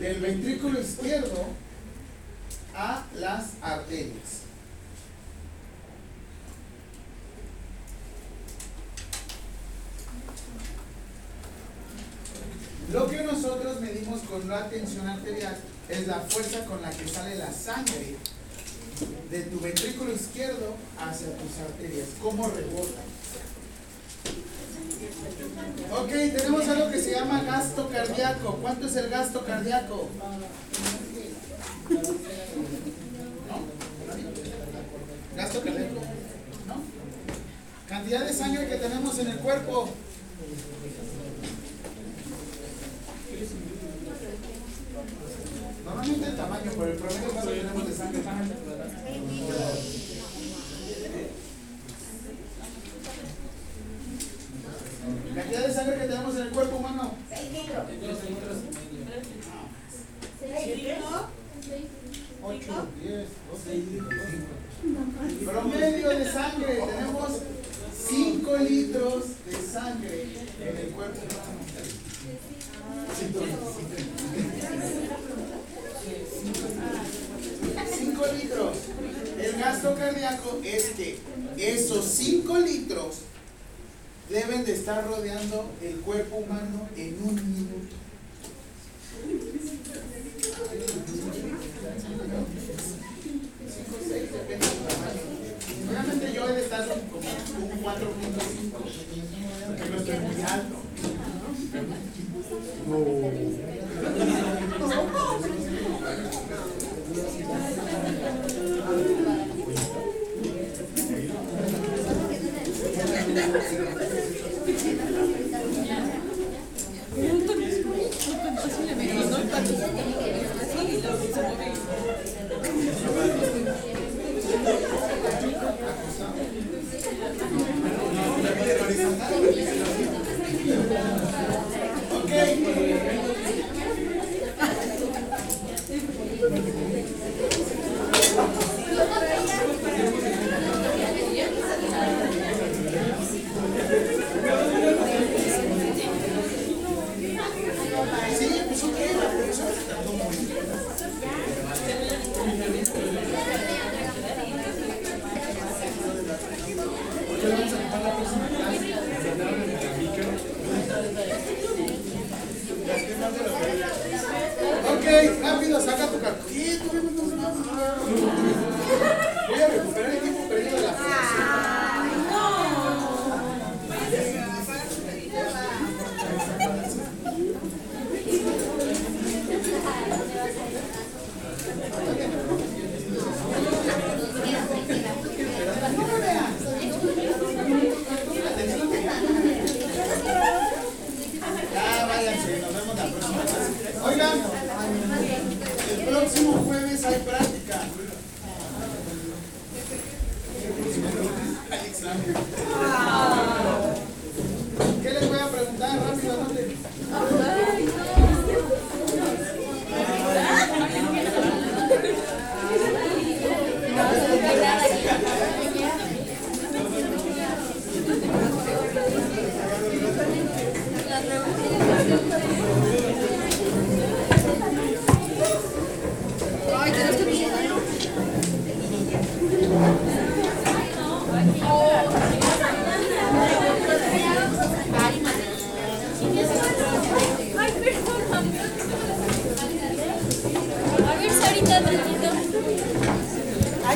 del ventrículo izquierdo a las arterias. Lo que nosotros medimos con la tensión arterial es la fuerza con la que sale la sangre de tu ventrículo izquierdo hacia tus arterias, cómo rebota. Ok, tenemos algo que se llama gasto cardíaco. ¿Cuánto es el gasto cardíaco? ¿No? ¿Gasto cardíaco? ¿No? Cantidad de sangre que tenemos en el cuerpo. Normalmente el tamaño, por el promedio cuánto tenemos de sangre. Cantidad de sangre que tenemos en el cuerpo humano. 6 litros. 6 litros. 8, 10, 12. Promedio de sangre. Tenemos 5 litros de sangre en el cuerpo humano. 5 litros. El gasto cardíaco es que esos 5 litros deben de estar rodeando el cuerpo humano en un minuto.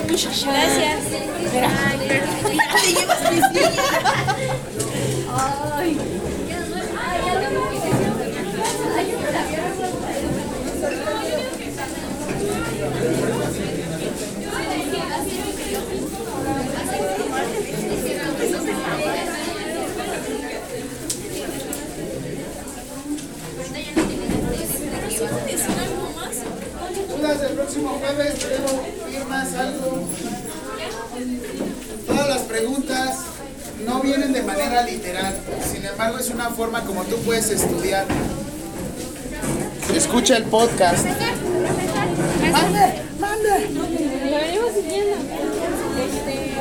Gracias. Te. Ay. El próximo jueves, tenemos firmas, algo. Todas las preguntas no vienen de manera literal, sin embargo es una forma como tú puedes estudiar. Escucha el podcast. Mande, mande. Lo venimos siguiendo. Este.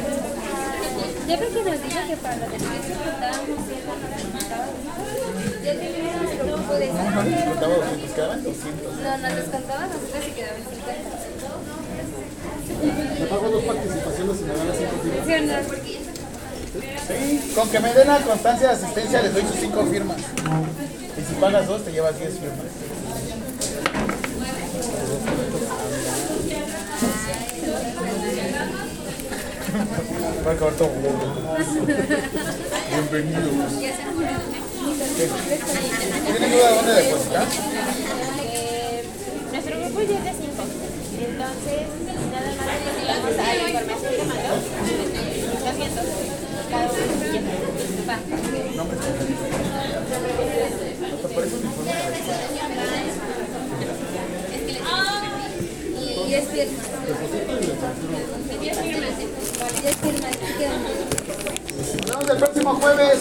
Ya creo que nos dijo que para los ejercicios contábamos Ya teníamos el grupo de Contaba 200, quedaban 200. No, nos descontaban nosotros y quedaban 50. Me pago dos participaciones y me dan las cinco firmas. ¿Sí con que me den la constancia de asistencia les doy sus 5 firmas. Y si pagas 2 te llevas 10 firmas. Va a acabar todo. Bienvenido. ¿Tienen duda de dónde depositar? Eh, nuestro grupo ya es de 5. Entonces, Nos vemos el próximo jueves.